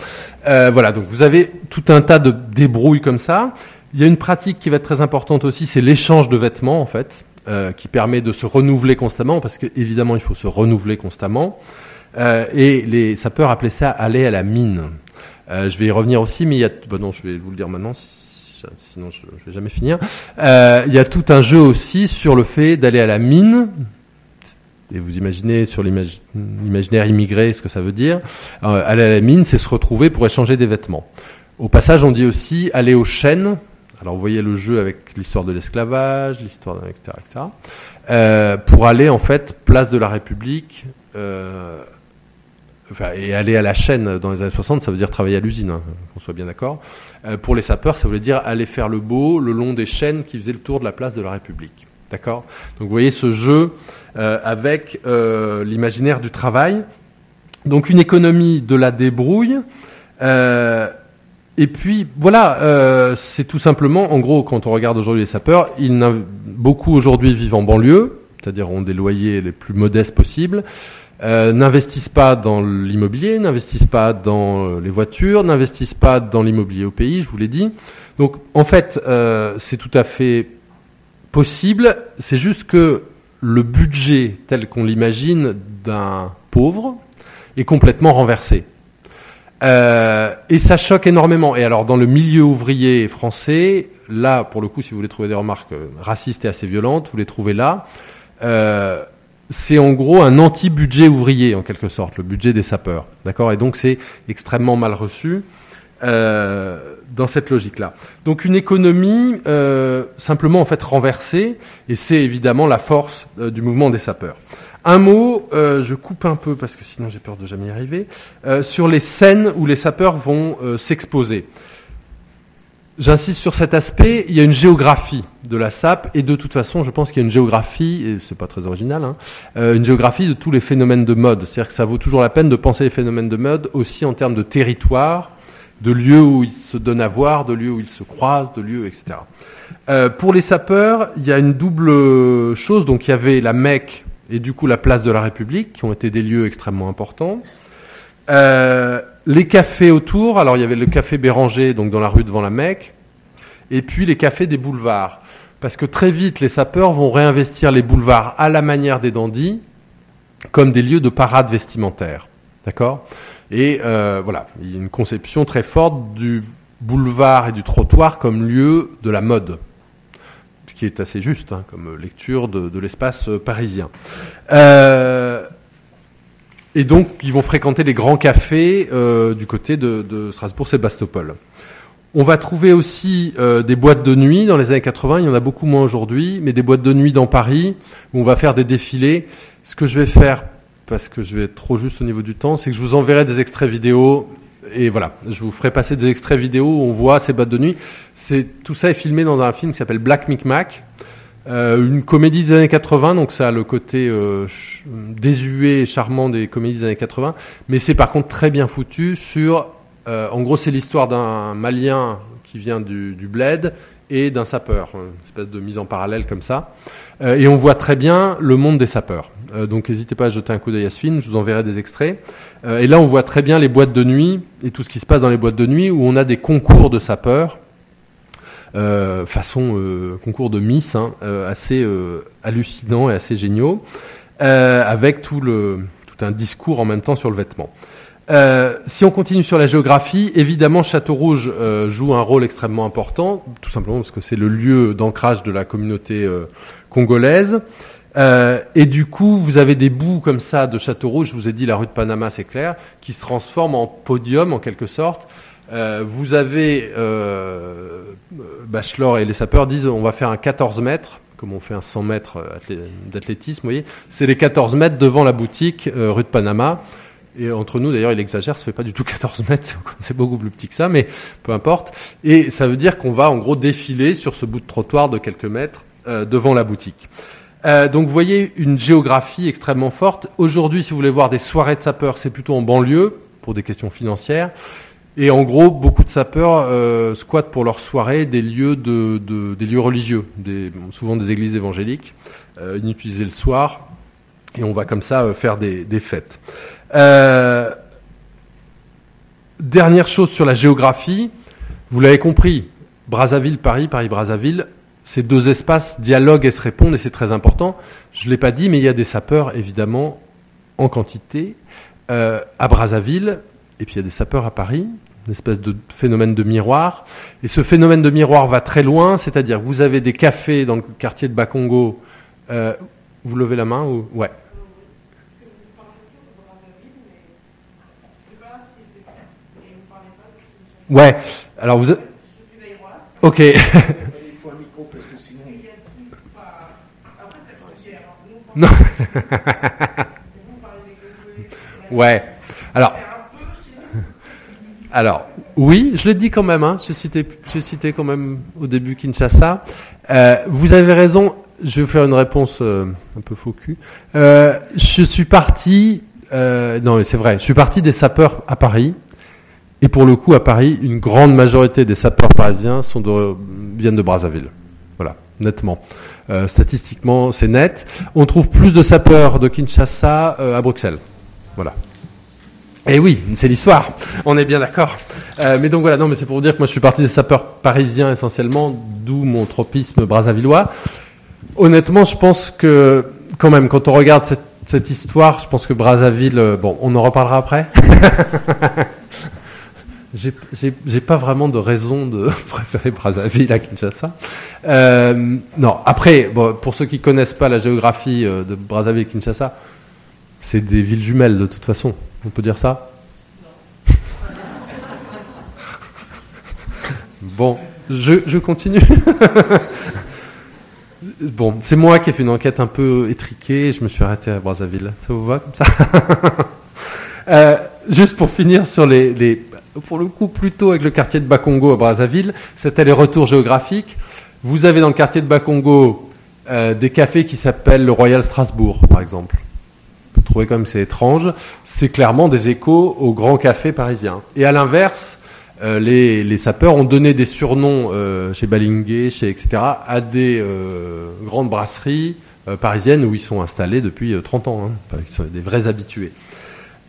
voilà, donc vous avez tout un tas de débrouilles comme ça. Il y a une pratique qui va être très importante aussi, c'est l'échange de vêtements en fait. Euh, qui permet de se renouveler constamment, parce qu'évidemment, il faut se renouveler constamment. Euh, et les sapeurs appelaient ça aller à la mine. Euh, je vais y revenir aussi, mais il y a... Bon, non, je vais vous le dire maintenant, sinon je ne vais jamais finir. il y a tout un jeu aussi sur le fait d'aller à la mine. Et vous imaginez sur l'imaginaire immigré ce que ça veut dire. aller à la mine, c'est se retrouver pour échanger des vêtements. Au passage, on dit aussi aller aux chaînes alors vous voyez le jeu avec l'histoire de l'esclavage, l'histoire, etc., etc. Euh, pour aller en fait place de la République euh, et aller à la chaîne dans les années 60, ça veut dire travailler à l'usine, hein, qu'on soit bien d'accord. Euh, pour les sapeurs, ça voulait dire aller faire le beau le long des chaînes qui faisaient le tour de la place de la République. D'accord? Donc vous voyez ce jeu avec l'imaginaire du travail. Donc une économie de la débrouille. Et puis voilà, euh, c'est tout simplement, en gros, quand on regarde aujourd'hui les sapeurs, beaucoup aujourd'hui vivent en banlieue, c'est-à-dire ont des loyers les plus modestes possibles, euh, n'investissent pas dans l'immobilier, n'investissent pas dans euh, les voitures, n'investissent pas dans l'immobilier au pays, je vous l'ai dit. Donc en fait, c'est tout à fait possible, c'est juste que le budget tel qu'on l'imagine d'un pauvre est complètement renversé. Euh, et ça choque énormément. Et alors, dans le milieu ouvrier français, là, pour le coup, si vous voulez trouver des remarques euh, racistes et assez violentes, vous les trouvez là. Euh, c'est en gros un anti-budget ouvrier, en quelque sorte, le budget des sapeurs. D'accord? Et donc, c'est extrêmement mal reçu dans cette logique-là. Donc, une économie simplement, en fait, renversée, et c'est évidemment la force du mouvement des sapeurs. Un mot, euh, je coupe un peu parce que sinon j'ai peur de jamais y arriver, euh, sur les scènes où les sapeurs vont euh, s'exposer. J'insiste sur cet aspect, il y a une géographie de la SAP, et de toute façon, je pense qu'il y a une géographie, et c'est pas très original, hein, une géographie de tous les phénomènes de mode. C'est-à-dire que ça vaut toujours la peine de penser les phénomènes de mode aussi en termes de territoire, de lieux où ils se donnent à voir, de lieux où ils se croisent, de lieux, etc. pour les sapeurs, il y a une double chose. Donc il y avait la Mecque et du coup la place de la République, qui ont été des lieux extrêmement importants. Euh, les cafés autour, alors il y avait le café Béranger, donc dans la rue devant la Mecque, et puis les cafés des boulevards. Parce que très vite, les sapeurs vont réinvestir les boulevards à la manière des dandys, comme des lieux de parade vestimentaire. D'accord? Et euh, voilà, il y a une conception très forte du boulevard et du trottoir comme lieu de la mode qui est assez juste hein, comme lecture de, l'espace parisien. Euh, et donc, ils vont fréquenter les grands cafés euh, du côté de, Strasbourg-Sébastopol. On va trouver aussi euh, des boîtes de nuit dans les années 80, il y en a beaucoup moins aujourd'hui, mais des boîtes de nuit dans Paris où on va faire des défilés. Ce que je vais faire, parce que je vais être trop juste au niveau du temps, c'est que je vous enverrai des extraits vidéo et voilà, je vous ferai passer des extraits vidéo où on voit ces boîtes de nuit. Tout ça est filmé dans un film qui s'appelle Black Micmac, euh, une comédie des années 80, donc ça a le côté euh, désuet et charmant des comédies des années 80, mais c'est par contre très bien foutu sur, euh, en gros c'est l'histoire d'un Malien qui vient du, du bled et d'un sapeur, une espèce de mise en parallèle comme ça, et on voit très bien le monde des sapeurs. Donc n'hésitez pas à jeter un coup d'œil à ce je vous enverrai des extraits. et là on voit très bien les boîtes de nuit et tout ce qui se passe dans les boîtes de nuit où on a des concours de sapeurs euh, façon euh, concours de Miss, hein, euh, assez hallucinant et assez géniaux, avec tout, tout un discours en même temps sur le vêtement. si on continue sur la géographie, évidemment, Château Rouge joue un rôle extrêmement important, tout simplement parce que c'est le lieu d'ancrage de la communauté congolaise. Et du coup, vous avez des bouts comme ça de Château Rouge, je vous ai dit la rue de Panama, c'est clair, qui se transforment en podium en quelque sorte, euh, vous avez euh, Bachelor et les sapeurs disent on va faire un 14 mètres, comme on fait un 100 mètres d'athlétisme, vous voyez. C'est les 14 mètres devant la boutique euh, rue de Panama. Et entre nous, d'ailleurs, il exagère, ça fait pas du tout 14 mètres, c'est beaucoup plus petit que ça, mais peu importe. Et ça veut dire qu'on va en gros défiler sur ce bout de trottoir de quelques mètres devant la boutique. Donc vous voyez une géographie extrêmement forte. Aujourd'hui, si vous voulez voir des soirées de sapeurs, c'est plutôt en banlieue, pour des questions financières. Et en gros, beaucoup de sapeurs euh, squattent pour leur soirée des lieux, des religieux, des, souvent des églises évangéliques, euh, inutilisés le soir, et on va comme ça euh, faire des, fêtes. Euh, dernière chose sur la géographie, vous l'avez compris, Brazzaville, Paris, Paris-Brazzaville, ces deux espaces dialoguent et se répondent, et c'est très important. Je ne l'ai pas dit, mais il y a des sapeurs, évidemment, en quantité. à Brazzaville, et puis il y a des sapeurs à Paris, une espèce de phénomène de miroir. Et ce phénomène de miroir va très loin, c'est-à-dire vous avez des cafés dans le quartier de Bakongo. Euh, vous levez la main ou ouais. Ouais. Alors vous. Ok. non. ouais. Alors. Alors, oui, je le dis quand même, hein, je, citais, je quand même au début Kinshasa. Euh, vous avez raison, je vais faire une réponse euh, un peu faux. Euh, je suis parti, non c'est vrai, je suis parti des sapeurs à Paris. Et pour le coup, à Paris, une grande majorité des sapeurs parisiens viennent de Brazzaville. Voilà, nettement. statistiquement, c'est net. On trouve plus de sapeurs de Kinshasa à Bruxelles. Voilà. Et eh oui, c'est l'histoire, on est bien d'accord. Euh, mais donc voilà, non, mais c'est pour dire que moi je suis parti des sapeurs parisiens essentiellement, d'où mon tropisme brazavillois. Honnêtement, je pense que quand même, quand on regarde cette, histoire, je pense que Brazzaville, euh, bon, on en reparlera après. J'ai pas vraiment de raison de préférer Brazzaville à Kinshasa. Euh, non, après, pour ceux qui connaissent pas la géographie de Brazzaville et Kinshasa, c'est des villes jumelles de toute façon. On peut dire ça? Bon, je, continue. bon, c'est moi qui ai fait une enquête un peu étriquée et je me suis arrêté à Brazzaville. Ça vous va comme ça? Euh, Juste pour finir sur les, Pour le coup, plutôt avec le quartier de Bakongo à Brazzaville, cet aller-retour géographique. Vous avez dans le quartier de Bakongo euh, des cafés qui s'appellent le Royal Strasbourg, par exemple peut trouver quand même c'est étrange, c'est clairement des échos au grand café parisien. Et à l'inverse, euh, les, sapeurs ont donné des surnoms euh, chez Balinguet, chez etc., à des grandes brasseries parisiennes où ils sont installés depuis 30 ans. Hein. sont des vrais habitués.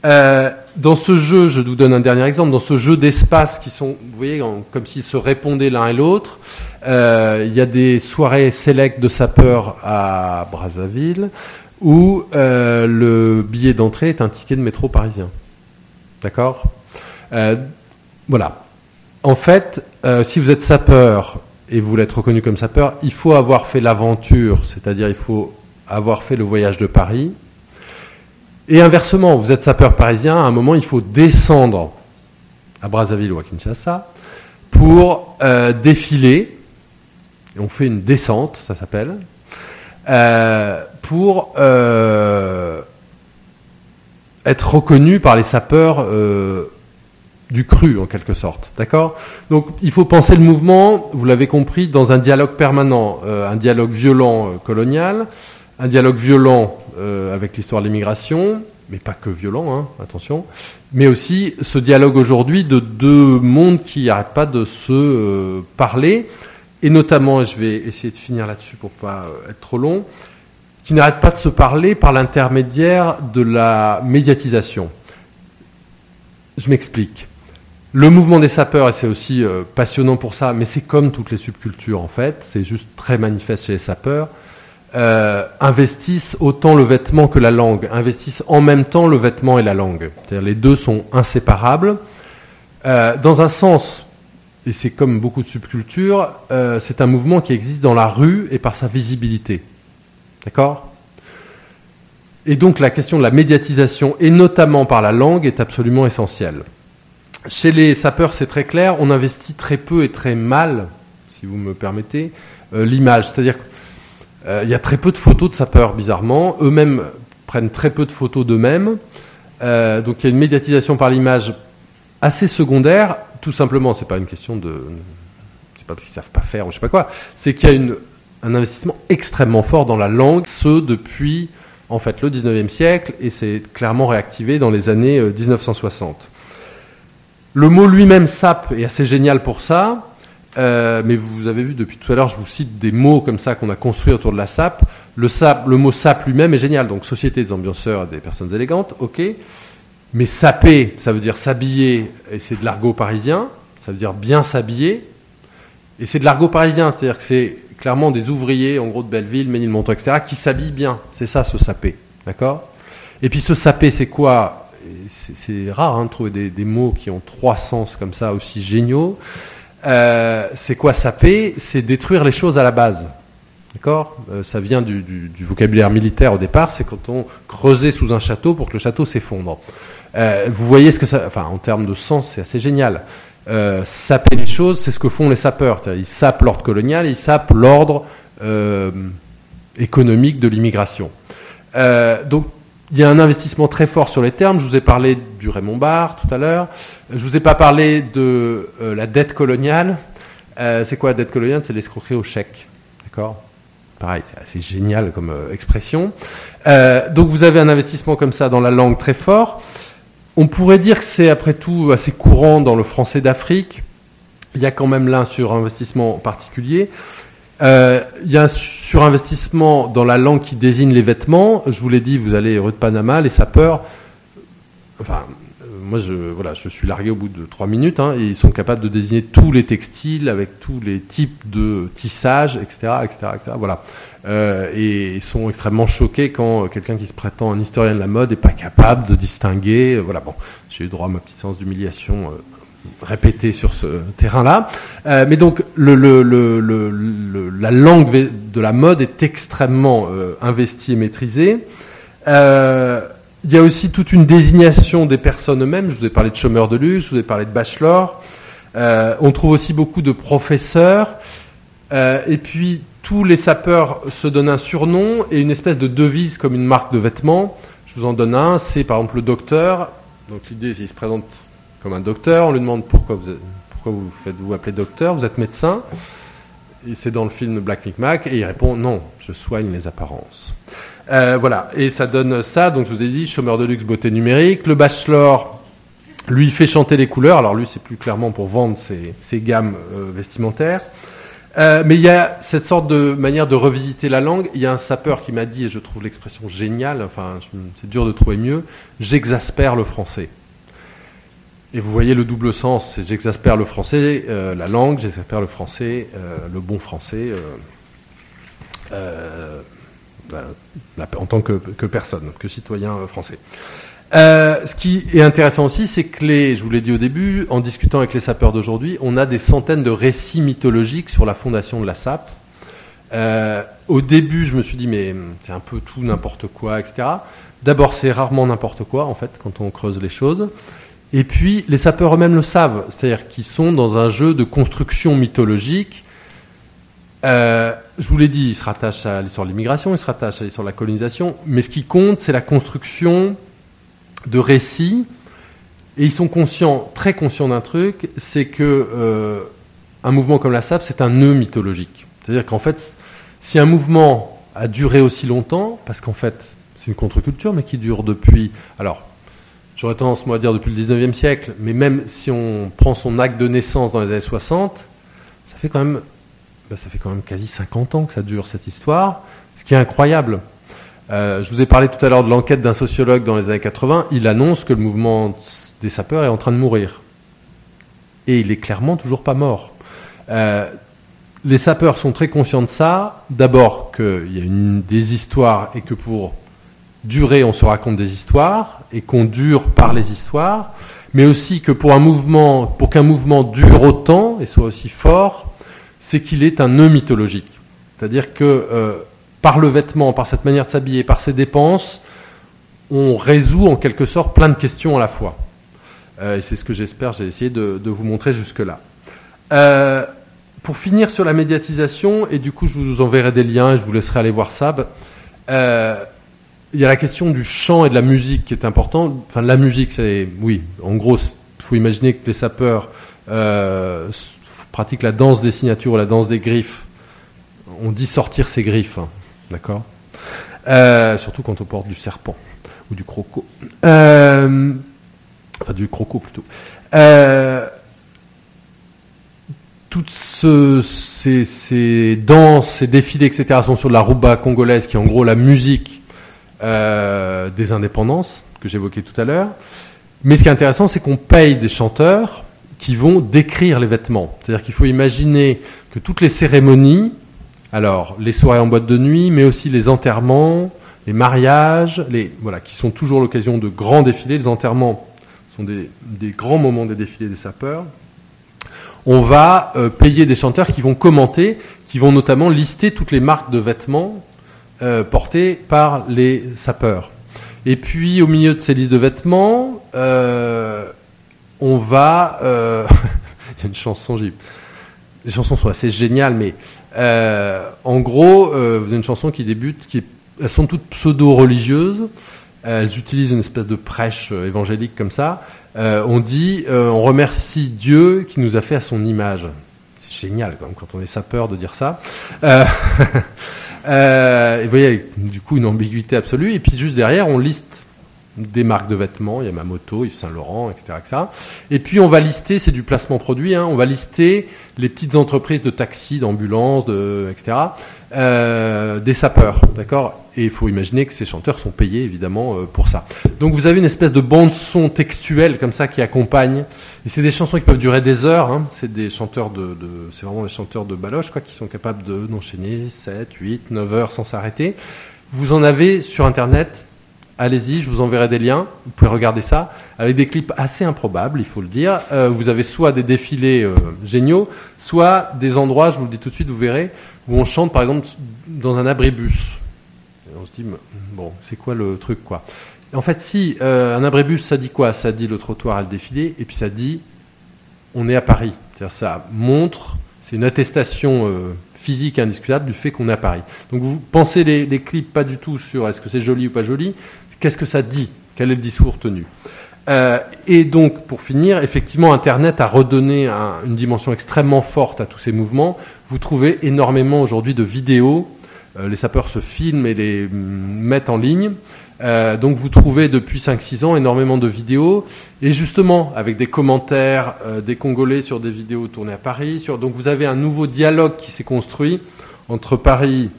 Dans ce jeu, je vous donne un dernier exemple, dans ce jeu d'espace qui sont, vous voyez, comme s'ils se répondaient l'un et l'autre, il y a des soirées select de sapeurs à Brazzaville, où euh, le billet d'entrée est un ticket de métro parisien. D'accord? Euh, Voilà. En fait, euh, si vous êtes sapeur et vous voulez être reconnu comme sapeur, il faut avoir fait l'aventure, c'est-à-dire il faut avoir fait le voyage de Paris. Et inversement, vous êtes sapeur parisien, à un moment, il faut descendre à Brazzaville ou à Kinshasa pour euh, défiler. Et on fait une descente, ça s'appelle, euh, pour euh, être reconnu par les sapeurs du cru en quelque sorte. D'accord? Donc il faut penser le mouvement, vous l'avez compris, dans un dialogue permanent, un dialogue violent colonial, un dialogue violent avec l'histoire de l'immigration, mais pas que violent, hein, attention, mais aussi ce dialogue aujourd'hui de deux mondes qui n'arrêtent pas de se euh, parler, et notamment, je vais essayer de finir là-dessus pour pas euh, être trop long, qui n'arrêtent pas de se parler par l'intermédiaire de la médiatisation. Je m'explique. Le mouvement des sapeurs, et c'est aussi euh, passionnant pour ça, mais c'est comme toutes les subcultures en fait, c'est juste très manifeste chez les sapeurs, euh, investissent autant le vêtement que la langue, investissent en même temps le vêtement et la langue. Les deux sont inséparables. Euh, dans un sens, et c'est comme beaucoup de subcultures, euh, c'est un mouvement qui existe dans la rue et par sa visibilité. D'accord? Et donc la question de la médiatisation, et notamment par la langue, est absolument essentielle. Chez les sapeurs, c'est très clair, on investit très peu et très mal, si vous me permettez, l'image. C'est-à-dire il y a très peu de photos de sapeurs, bizarrement. Eux-mêmes prennent très peu de photos d'eux-mêmes. Euh, donc il y a une médiatisation par l'image assez secondaire. Tout simplement, c'est pas une question de, c'est pas parce qu'ils savent pas faire ou je sais pas quoi. C'est qu'il y a une, un investissement extrêmement fort dans la langue, ce depuis en fait le 19e siècle, et c'est clairement réactivé dans les années 1960. Euh, le mot lui-même sap est assez génial pour ça. Euh, mais vous avez vu depuis tout à l'heure, je vous cite des mots comme ça qu'on a construits autour de la SAP. Le, SAP, le mot SAP lui-même est génial. Donc, Société des ambianceurs et des personnes élégantes, ok. Mais saper, ça veut dire s'habiller, et c'est de l'argot parisien. Ça veut dire bien s'habiller. Et c'est de l'argot parisien, c'est-à-dire que c'est clairement des ouvriers, en gros de Belleville, Ménilmontant, etc., qui s'habillent bien. C'est ça, ce saper. D'accord? Et puis, ce saper, c'est quoi? C'est rare hein, de trouver des mots qui ont trois sens comme ça, aussi géniaux. Euh, c'est quoi saper? C'est détruire les choses à la base. D'accord? Euh, Ça vient du, vocabulaire militaire au départ, c'est quand on creusait sous un château pour que le château s'effondre. Euh, vous voyez ce que ça... Enfin, en termes de sens, c'est assez génial. saper les choses, c'est ce que font les sapeurs. Ils sapent l'ordre colonial, ils sapent l'ordre économique de l'immigration. donc, il y a un investissement très fort sur les termes. Je vous ai parlé du Raymond Barre tout à l'heure. Je vous ai pas parlé de euh, la dette coloniale. Euh, c'est quoi la dette coloniale? C'est l'escroquerie au chèque. D'accord? Pareil, c'est assez génial comme euh, expression. donc vous avez un investissement comme ça dans la langue très fort. On pourrait dire que c'est après tout assez courant dans le français d'Afrique. Il y a quand même là un surinvestissement particulier. Euh, il y a un surinvestissement dans la langue qui désigne les vêtements. Je vous l'ai dit, vous allez rue de Panama, les sapeurs. Enfin, euh, moi, je, voilà, je suis largué au bout de trois minutes. Hein, ils sont capables de désigner tous les textiles avec tous les types de tissage, etc., etc., etc. Voilà. Euh, et ils sont extrêmement choqués quand quelqu'un qui se prétend un historien de la mode n'est pas capable de distinguer. Voilà. Bon, j'ai eu droit à ma petite séance d'humiliation répété sur ce terrain-là. Euh, mais donc la langue de la mode est extrêmement euh, investie et maîtrisée. Euh, il y a aussi toute une désignation des personnes eux-mêmes. Je vous ai parlé de chômeurs de luxe, je vous ai parlé de bachelor. on trouve aussi beaucoup de professeurs. et puis tous les sapeurs se donnent un surnom et une espèce de devise comme une marque de vêtements. Je vous en donne un, c'est par exemple le docteur. Donc l'idée, c'est qu'il se présente comme un docteur. On lui demande pourquoi vous, pourquoi vous faites vous appelez docteur, vous êtes médecin. C'est dans le film Black Micmac et il répond non, je soigne les apparences. Euh, voilà, et ça donne ça. Donc je vous ai dit, chômeur de luxe, beauté numérique. Le bachelor, lui, fait chanter les couleurs. Alors lui, c'est plus clairement pour vendre ses, gammes euh, vestimentaires. Euh, mais il y a cette sorte de manière de revisiter la langue. Il y a un sapeur qui m'a dit, et je trouve l'expression géniale, enfin c'est dur de trouver mieux, j'exaspère le français. Et vous voyez le double sens, c'est j'exaspère le français, euh, la langue, j'exaspère le français, euh, le bon français, euh, ben, en tant que, personne, que citoyen français. ce qui est intéressant aussi, c'est que les, je vous l'ai dit au début, en discutant avec les sapeurs d'aujourd'hui, on a des centaines de récits mythologiques sur la fondation de la SAP. au début, je me suis dit, mais c'est un peu tout, n'importe quoi, etc. D'abord, c'est rarement n'importe quoi, en fait, quand on creuse les choses. Et puis, les sapeurs eux-mêmes le savent, c'est-à-dire qu'ils sont dans un jeu de construction mythologique. Euh, je vous l'ai dit, ils se rattachent à l'histoire de l'immigration, ils se rattachent à l'histoire de la colonisation, mais ce qui compte, c'est la construction de récits. Et ils sont conscients, très conscients d'un truc, c'est que euh, un mouvement comme la SAP, c'est un nœud mythologique. C'est-à-dire qu'en fait, si un mouvement a duré aussi longtemps, parce qu'en fait, c'est une contre-culture, mais qui dure depuis. Alors, j'aurais tendance, moi, à dire depuis le 19e siècle, mais même si on prend son acte de naissance dans les années 60, ça fait quand même, ben, ça fait quand même quasi 50 ans que ça dure, cette histoire, ce qui est incroyable. Euh, je vous ai parlé tout à l'heure de l'enquête d'un sociologue dans les années 80. Il annonce que le mouvement des sapeurs est en train de mourir. Et il est clairement toujours pas mort. Euh, les sapeurs sont très conscients de ça. D'abord qu'il y a une, des histoires et que pour durer, on se raconte des histoires et qu'on dure par les histoires, mais aussi que pour un mouvement, pour qu'un mouvement dure autant et soit aussi fort, c'est qu'il est un nœud mythologique. C'est-à-dire que euh, par le vêtement, par cette manière de s'habiller, par ses dépenses, on résout en quelque sorte plein de questions à la fois. Euh, et c'est ce que j'espère, j'ai essayé de, vous montrer jusque-là. Euh, pour finir sur la médiatisation, et du coup je vous enverrai des liens et je vous laisserai aller voir ça, il y a la question du chant et de la musique qui est important. Enfin, la musique, c'est. Oui, en gros, il faut imaginer que les sapeurs pratiquent la danse des signatures ou la danse des griffes. On dit sortir ses griffes, hein, d'accord? Surtout quand on porte du serpent ou du croco. Euh, enfin du croco plutôt. Euh, toutes ces, danses, ces défilés, etc. sont sur la rumba congolaise, qui est en gros la musique euh, des indépendances que j'évoquais tout à l'heure. Mais ce qui est intéressant, c'est qu'on paye des chanteurs qui vont décrire les vêtements. C'est-à-dire qu'il faut imaginer que toutes les cérémonies, alors les soirées en boîte de nuit, mais aussi les enterrements, les mariages, les, voilà, qui sont toujours l'occasion de grands défilés, les enterrements sont des, grands moments des défilés des sapeurs. On va euh, payer des chanteurs qui vont commenter, qui vont notamment lister toutes les marques de vêtements euh, portées par les sapeurs. Et puis au milieu de ces listes de vêtements, euh, on va... Il y a une chanson, les chansons sont assez géniales, mais en gros, vous avez une chanson qui débute, qui elles sont toutes pseudo-religieuses, elles utilisent une espèce de prêche euh, évangélique comme ça. Euh, on dit, euh, on remercie Dieu qui nous a fait à son image. C'est génial quand, quand on est sapeur de dire ça. et vous voyez, du coup, une ambiguïté absolue. Et puis juste derrière, on liste des marques de vêtements, il y a Yves Saint Laurent, etc., Et puis on va lister, c'est du placement produit, hein, on va lister les petites entreprises de taxi, d'ambulance, de, etc., euh, des sapeurs, d'accord? Et il faut imaginer que ces chanteurs sont payés évidemment euh, pour ça. Donc vous avez une espèce de bande son textuelle comme ça qui accompagne. Et c'est des chansons qui peuvent durer des heures. Hein. C'est des chanteurs de, c'est vraiment des chanteurs de baloche quoi, qui sont capables de d'enchaîner 7, 8, 9 heures sans s'arrêter. Vous en avez sur internet allez-y, je vous enverrai des liens, vous pouvez regarder ça, avec des clips assez improbables, il faut le dire. Euh, vous avez soit des défilés euh, géniaux, soit des endroits, je vous le dis tout de suite, vous verrez, où on chante par exemple dans un abribus. Et on se dit, bon, c'est quoi le truc quoi? En fait, si, euh, un abribus, ça dit quoi? Ça dit le trottoir et le défilé, et puis ça dit, on est à Paris. C'est-à-dire ça montre, c'est une attestation physique indiscutable du fait qu'on est à Paris. Donc vous pensez les clips pas du tout sur est-ce que c'est joli ou pas joli, Qu'est-ce que ça dit? Quel est le discours tenu? Euh, et donc, pour finir, effectivement, Internet a redonné une dimension extrêmement forte à tous ces mouvements. Vous trouvez énormément aujourd'hui de vidéos. Euh, les sapeurs se filment et les mm, mettent en ligne. Euh, donc, vous trouvez depuis 5-6 ans énormément de vidéos. Et justement, avec des commentaires des Congolais sur des vidéos tournées à Paris. donc, vous avez un nouveau dialogue qui s'est construit entre Paris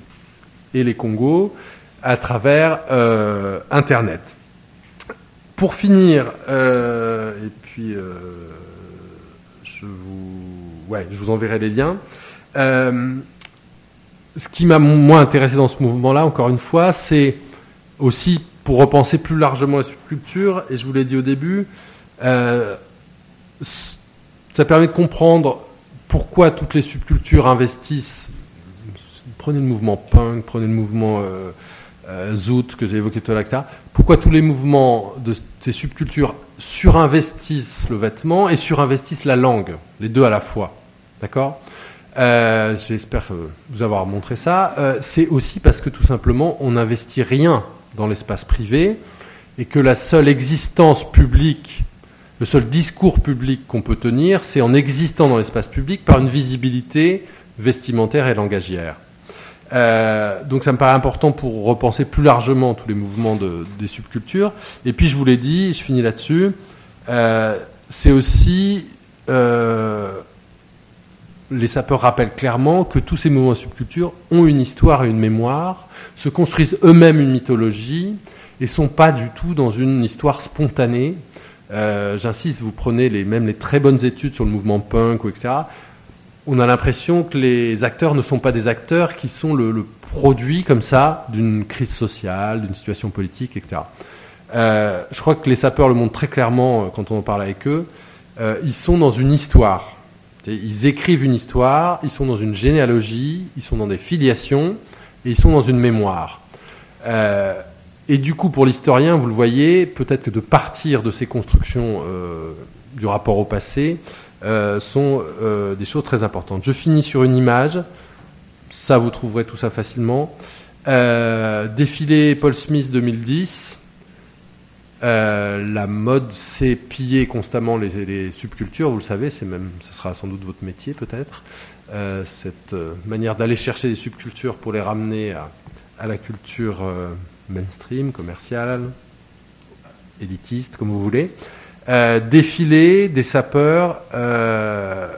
et les Congos à travers euh, Internet. Pour finir, euh, et puis euh, je, vous, ouais, je vous enverrai les liens. ce qui m'a moins intéressé dans ce mouvement-là, encore une fois, c'est aussi pour repenser plus largement la subculture, et je vous l'ai dit au début, ça permet de comprendre pourquoi toutes les subcultures investissent. Prenez le mouvement punk, prenez le mouvement Zout que j'ai évoqué tout à l'heure. Pourquoi tous les mouvements de ces subcultures surinvestissent le vêtement et surinvestissent la langue, les deux à la fois? D'accord? J'espère vous avoir montré ça. C'est aussi parce que tout simplement, on n'investit rien dans l'espace privé et que la seule existence publique le seul discours public qu'on peut tenir, c'est en existant dans l'espace public par une visibilité vestimentaire et langagière. Euh, donc ça me paraît important pour repenser plus largement tous les mouvements des subcultures. Et puis je vous l'ai dit, je finis là-dessus, euh, c'est aussi... Euh, les sapeurs rappellent clairement que tous ces mouvements de subculture ont une histoire et une mémoire, se construisent eux-mêmes une mythologie et sont pas du tout dans une histoire spontanée j'insiste, vous prenez même les très bonnes études sur le mouvement punk, etc. On a l'impression que les acteurs ne sont pas des acteurs qui sont le, produit comme ça d'une crise sociale, d'une situation politique, etc. Euh, je crois que les sapeurs le montrent très clairement euh, quand on en parle avec eux. ils sont dans une histoire. Ils écrivent une histoire, ils sont dans une généalogie, ils sont dans des filiations et ils sont dans une mémoire. Et du coup, pour l'historien, vous le voyez, peut-être que de partir de ces constructions euh, du rapport au passé euh, sont euh, des choses très importantes. Je finis sur une image, ça vous trouverez tout ça facilement. défilé Paul Smith 2010. la mode, c'est piller constamment les, subcultures, vous le savez, c'est même, ce sera sans doute votre métier peut-être. cette manière d'aller chercher des subcultures pour les ramener à la culture mainstream, commercial, élitiste, comme vous voulez. Euh, défilé des sapeurs, euh,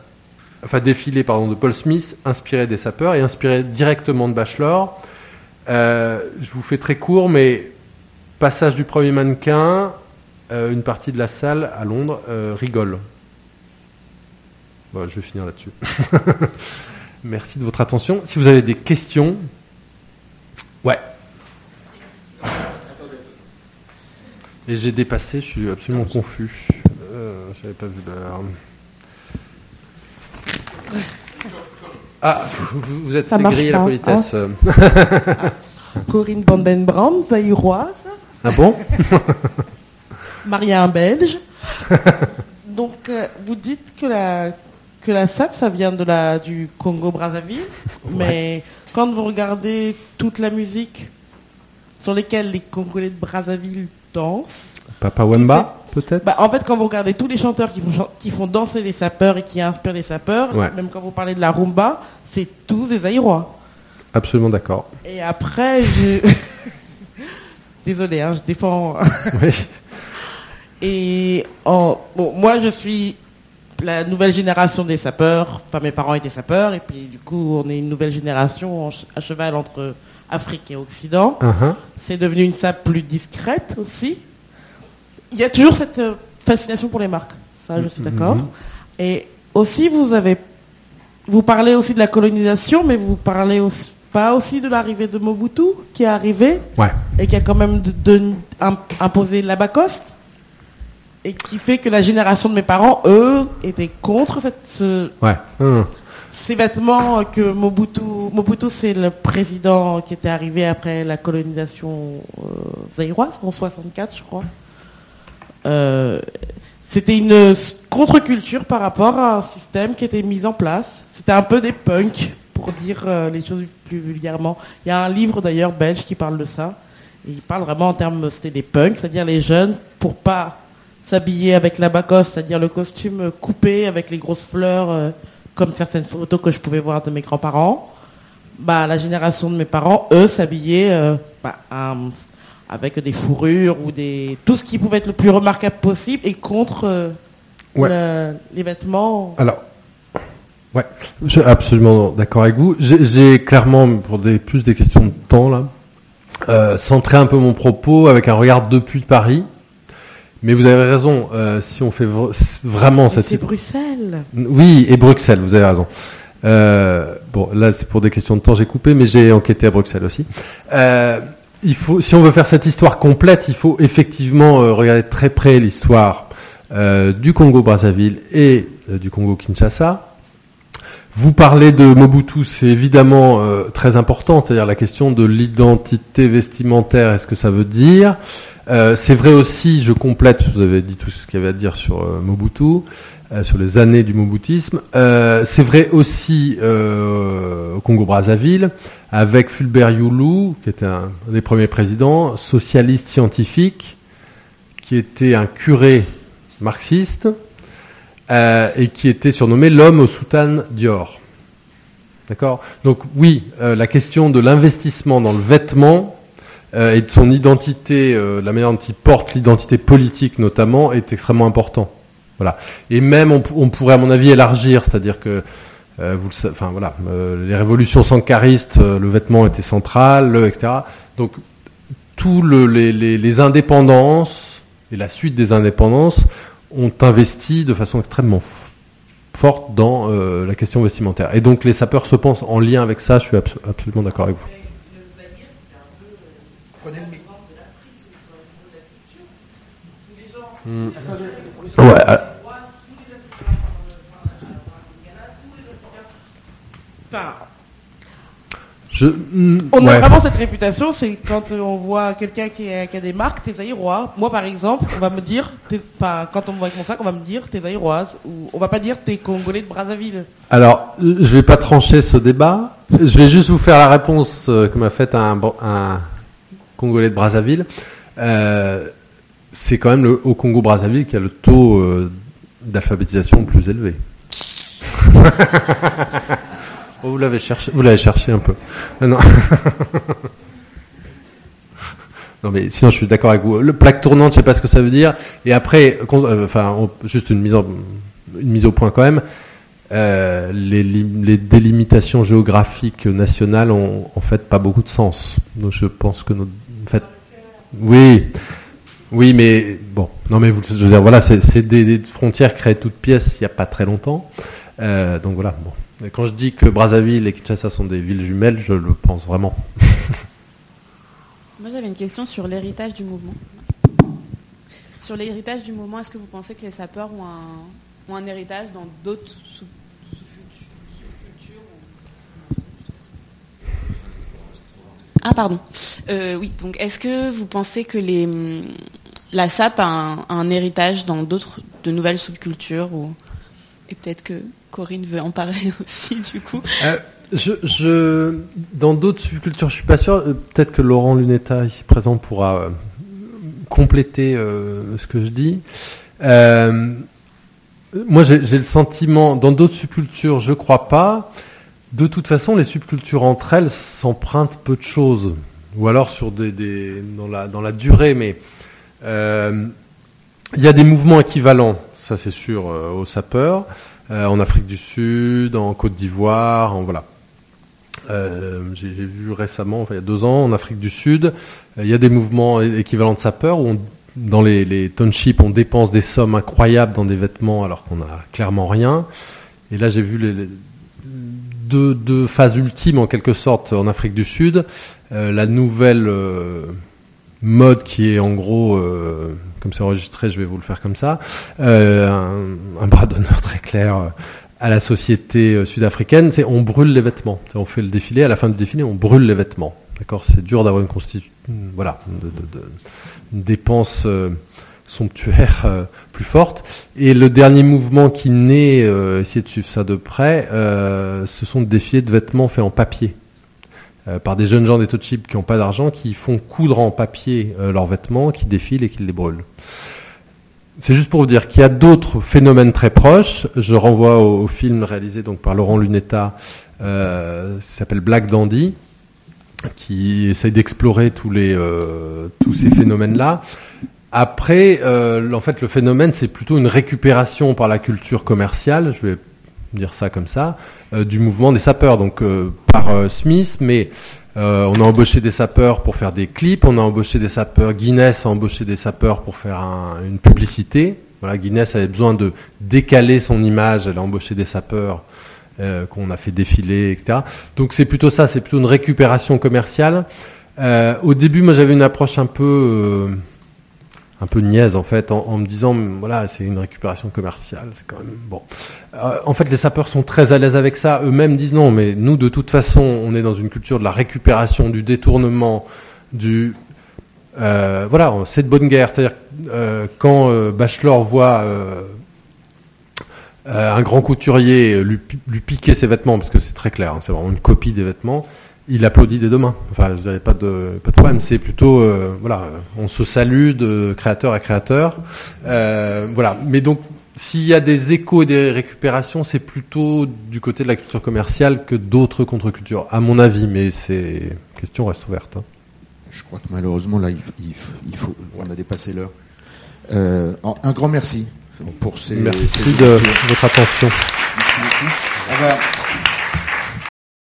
enfin défilé pardon de Paul Smith, inspiré des sapeurs et inspiré directement de Bachelor. Euh, je vous fais très court, mais passage du premier mannequin, une partie de la salle à Londres rigole. je vais finir là-dessus. Merci de votre attention. Si vous avez des questions, ouais. Et j'ai dépassé, je suis absolument confus. Euh, je n'avais pas vu l'heure. Ah, vous, êtes grillé la politesse. Hein. Corinne Vandenbrand, zaïroise. Ah bon Maria un belge. Donc, euh, vous dites que la, que la SAP, ça vient de la, du Congo-Brazzaville. Mais quand vous regardez toute la musique sur lesquelles les Congolais de Brazzaville danse. Papa Wemba, peut-être bah, En fait, quand vous regardez tous les chanteurs qui font, qui font danser les sapeurs et qui inspirent les sapeurs, même quand vous parlez de la rumba, c'est tous des Aïrois. Absolument d'accord. Et après, je... Désolé, hein, je défends. oui. Et bon, moi, je suis la nouvelle génération des sapeurs. Enfin, mes parents étaient sapeurs, et puis du coup, on est une nouvelle génération à cheval entre Afrique et Occident. Uh-huh. C'est devenu une sape plus discrète aussi. Il y a toujours cette euh, fascination pour les marques, ça je suis mm-hmm. d'accord. Et aussi vous avez, vous parlez aussi de la colonisation, mais vous parlez aussi, pas aussi de l'arrivée de Mobutu qui est arrivé et qui a quand même imposé l'Abacoste et qui fait que la génération de mes parents, eux, étaient contre cette. Ouais. Hum ces vêtements que Mobutu, Mobutu c'est le président qui était arrivé après la colonisation euh, zaïroise en 64, je crois. Euh, c'était une contre-culture par rapport à un système qui était mis en place. C'était un peu des punks, pour dire euh, les choses plus vulgairement. Il y a un livre d'ailleurs belge qui parle de ça. Il parle vraiment en termes, c'était des punks, c'est-à-dire les jeunes, pour pas s'habiller avec la bacosse, c'est-à-dire le costume coupé avec les grosses fleurs comme certaines photos que je pouvais voir de mes grands-parents, bah, la génération de mes parents, eux, s'habillaient euh, bah, avec des fourrures ou des tout ce qui pouvait être le plus remarquable possible et contre euh, les vêtements. Alors, ouais, je suis absolument d'accord avec vous. J'ai clairement, pour des, plus des questions de temps là, euh, centré un peu mon propos avec un regard depuis Paris mais vous avez raison, euh, si on fait vraiment cette... C'est Bruxelles. Oui, et Bruxelles, vous avez raison. Euh, bon, là, c'est pour des questions de temps, j'ai coupé, mais j'ai enquêté à Bruxelles aussi. Euh, il faut, si on veut faire cette histoire complète, il faut effectivement regarder très près l'histoire du Congo-Brazzaville et du Congo-Kinshasa. Vous parlez de Mobutu, c'est évidemment très important, c'est-à-dire la question de l'identité vestimentaire, est-ce que ça veut dire euh, C'est vrai aussi, je complète, vous avez dit tout ce qu'il y avait à dire sur euh, Mobutu, sur les années du Mobutisme. c'est vrai aussi au Congo-Brazzaville, avec Fulbert Youlou, qui était un des premiers présidents, socialiste scientifique, qui était un curé marxiste, euh, et qui était surnommé l'homme au soutane Dior. D'accord? Donc oui, euh, la question de l'investissement dans le vêtement euh, et de son identité, la manière dont il porte l'identité politique notamment, est extrêmement important. Voilà. Et même on, pourrait à mon avis élargir, c'est-à-dire que vous enfin voilà, les révolutions sankaristes, le vêtement était central, etc. Donc tous les, indépendances et la suite des indépendances ont investi de façon extrêmement forte dans euh, la question vestimentaire. Et donc les sapeurs se pensent en lien avec ça, je suis absolument d'accord avec vous. Hmm. Ouais, Mm, on a vraiment cette réputation, c'est quand on voit quelqu'un qui, a des marques, t'es aïrois. Moi, par exemple, on va me dire, quand on me voit avec mon sac, on va me dire t'es aïroise. Ou on va pas dire t'es congolais de Brazzaville. Alors, je vais pas trancher ce débat. Je vais juste vous faire la réponse euh, que m'a faite un, un, congolais de Brazzaville. Euh, c'est quand même le, au Congo-Brazzaville qui a le taux euh, d'alphabétisation le plus élevé. Oh, vous l'avez cherché, vous l'avez cherché un peu. Ah, non. non. mais sinon je suis d'accord avec vous. Le plaque tournante, je sais pas ce que ça veut dire. Et après, euh, enfin, juste une mise, une mise au point quand même. Euh, les, délimitations géographiques nationales ont en fait pas beaucoup de sens. Donc je pense que notre, en fait, oui, oui, mais bon, non mais vous, je veux voilà, c'est des, frontières créées toutes pièces il n'y a pas très longtemps. Euh, donc voilà, bon. Quand je dis que Brazzaville et Kinshasa sont des villes jumelles, je le pense vraiment. Moi j'avais une question sur l'héritage du mouvement. Sur l'héritage du mouvement, est-ce que vous pensez que les sapeurs ont un, héritage dans d'autres sous cultures Ah pardon. Euh, oui, donc est-ce que vous pensez que les, la SAP a un, héritage dans d'autres, de nouvelles subcultures ou... Et peut-être que Corinne veut en parler aussi, du coup. Euh, dans d'autres subcultures, je suis pas sûr. Euh, peut-être que Laurent Lunetta, ici présent, pourra compléter ce que je dis. moi, j'ai le sentiment, dans d'autres subcultures, je crois pas. De toute façon, les subcultures entre elles s'empruntent peu de choses, ou alors sur dans, la, durée, mais il y a des mouvements équivalents, ça c'est sûr, aux sapeurs. Euh, en Afrique du Sud, en Côte d'Ivoire, en voilà. Euh, j'ai vu récemment, il y a deux ans, en Afrique du Sud, euh, il y a des mouvements équivalents de sapeurs où dans les, les, townships, on dépense des sommes incroyables dans des vêtements alors qu'on n'a clairement rien. Et là, j'ai vu les, deux, phases ultimes en quelque sorte en Afrique du Sud. la nouvelle mode qui est en gros comme c'est enregistré, je vais vous le faire comme ça, euh, un, bras d'honneur très clair euh, à la société euh, sud-africaine, c'est on brûle les vêtements. On fait le défilé, à la fin du défilé, on brûle les vêtements. D'accord? C'est dur d'avoir une constitution, voilà, de, une dépense somptuaire plus forte. Et le dernier mouvement qui naît, essayer de suivre ça de près, ce sont des défilés de vêtements faits en papier. Euh, par des jeunes gens des chips qui n'ont pas d'argent, qui font coudre en papier euh, leurs vêtements, qui défilent et qui les brûlent. C'est juste pour vous dire qu'il y a d'autres phénomènes très proches. Je renvoie au, film réalisé donc par Laurent Lunetta, euh, qui s'appelle Black Dandy, qui essaye d'explorer tous les euh, tous ces phénomènes-là. Après, en fait, le phénomène, c'est plutôt une récupération par la culture commerciale. Je vais dire ça comme ça, euh, du mouvement des sapeurs, donc euh, par euh, Smith, mais on a embauché des sapeurs pour faire des clips, on a embauché des sapeurs, Guinness a embauché des sapeurs pour faire une publicité. Voilà, Guinness avait besoin de décaler son image, elle a embauché des sapeurs qu'on a fait défiler, etc. Donc c'est plutôt ça, c'est plutôt une récupération commerciale. au début, moi j'avais une approche un peu un peu niaise en fait, en, me disant voilà c'est une récupération commerciale, c'est quand même bon. Euh, en fait, les sapeurs sont très à l'aise avec ça. Eux-mêmes disent non, mais nous de toute façon, on est dans une culture de la récupération, du détournement, du euh, voilà, c'est de bonne guerre. C'est-à-dire euh, quand Bachelor voit un grand couturier lui, piquer ses vêtements, parce que c'est très clair, hein, c'est vraiment une copie des vêtements il applaudit des deux mains. Enfin, je dirais pas de pas de problème. C'est plutôt euh, voilà, on se salue de créateur à créateur. Euh, voilà. Mais donc, s'il y a des échos et des récupérations, c'est plutôt du côté de la culture commerciale que d'autres contre-cultures, à mon avis. Mais c'est question reste ouverte. Hein. Je crois que malheureusement là, il, faut, on a dépassé l'heure. Euh, un grand merci pour ces. Merci de votre attention. Merci beaucoup.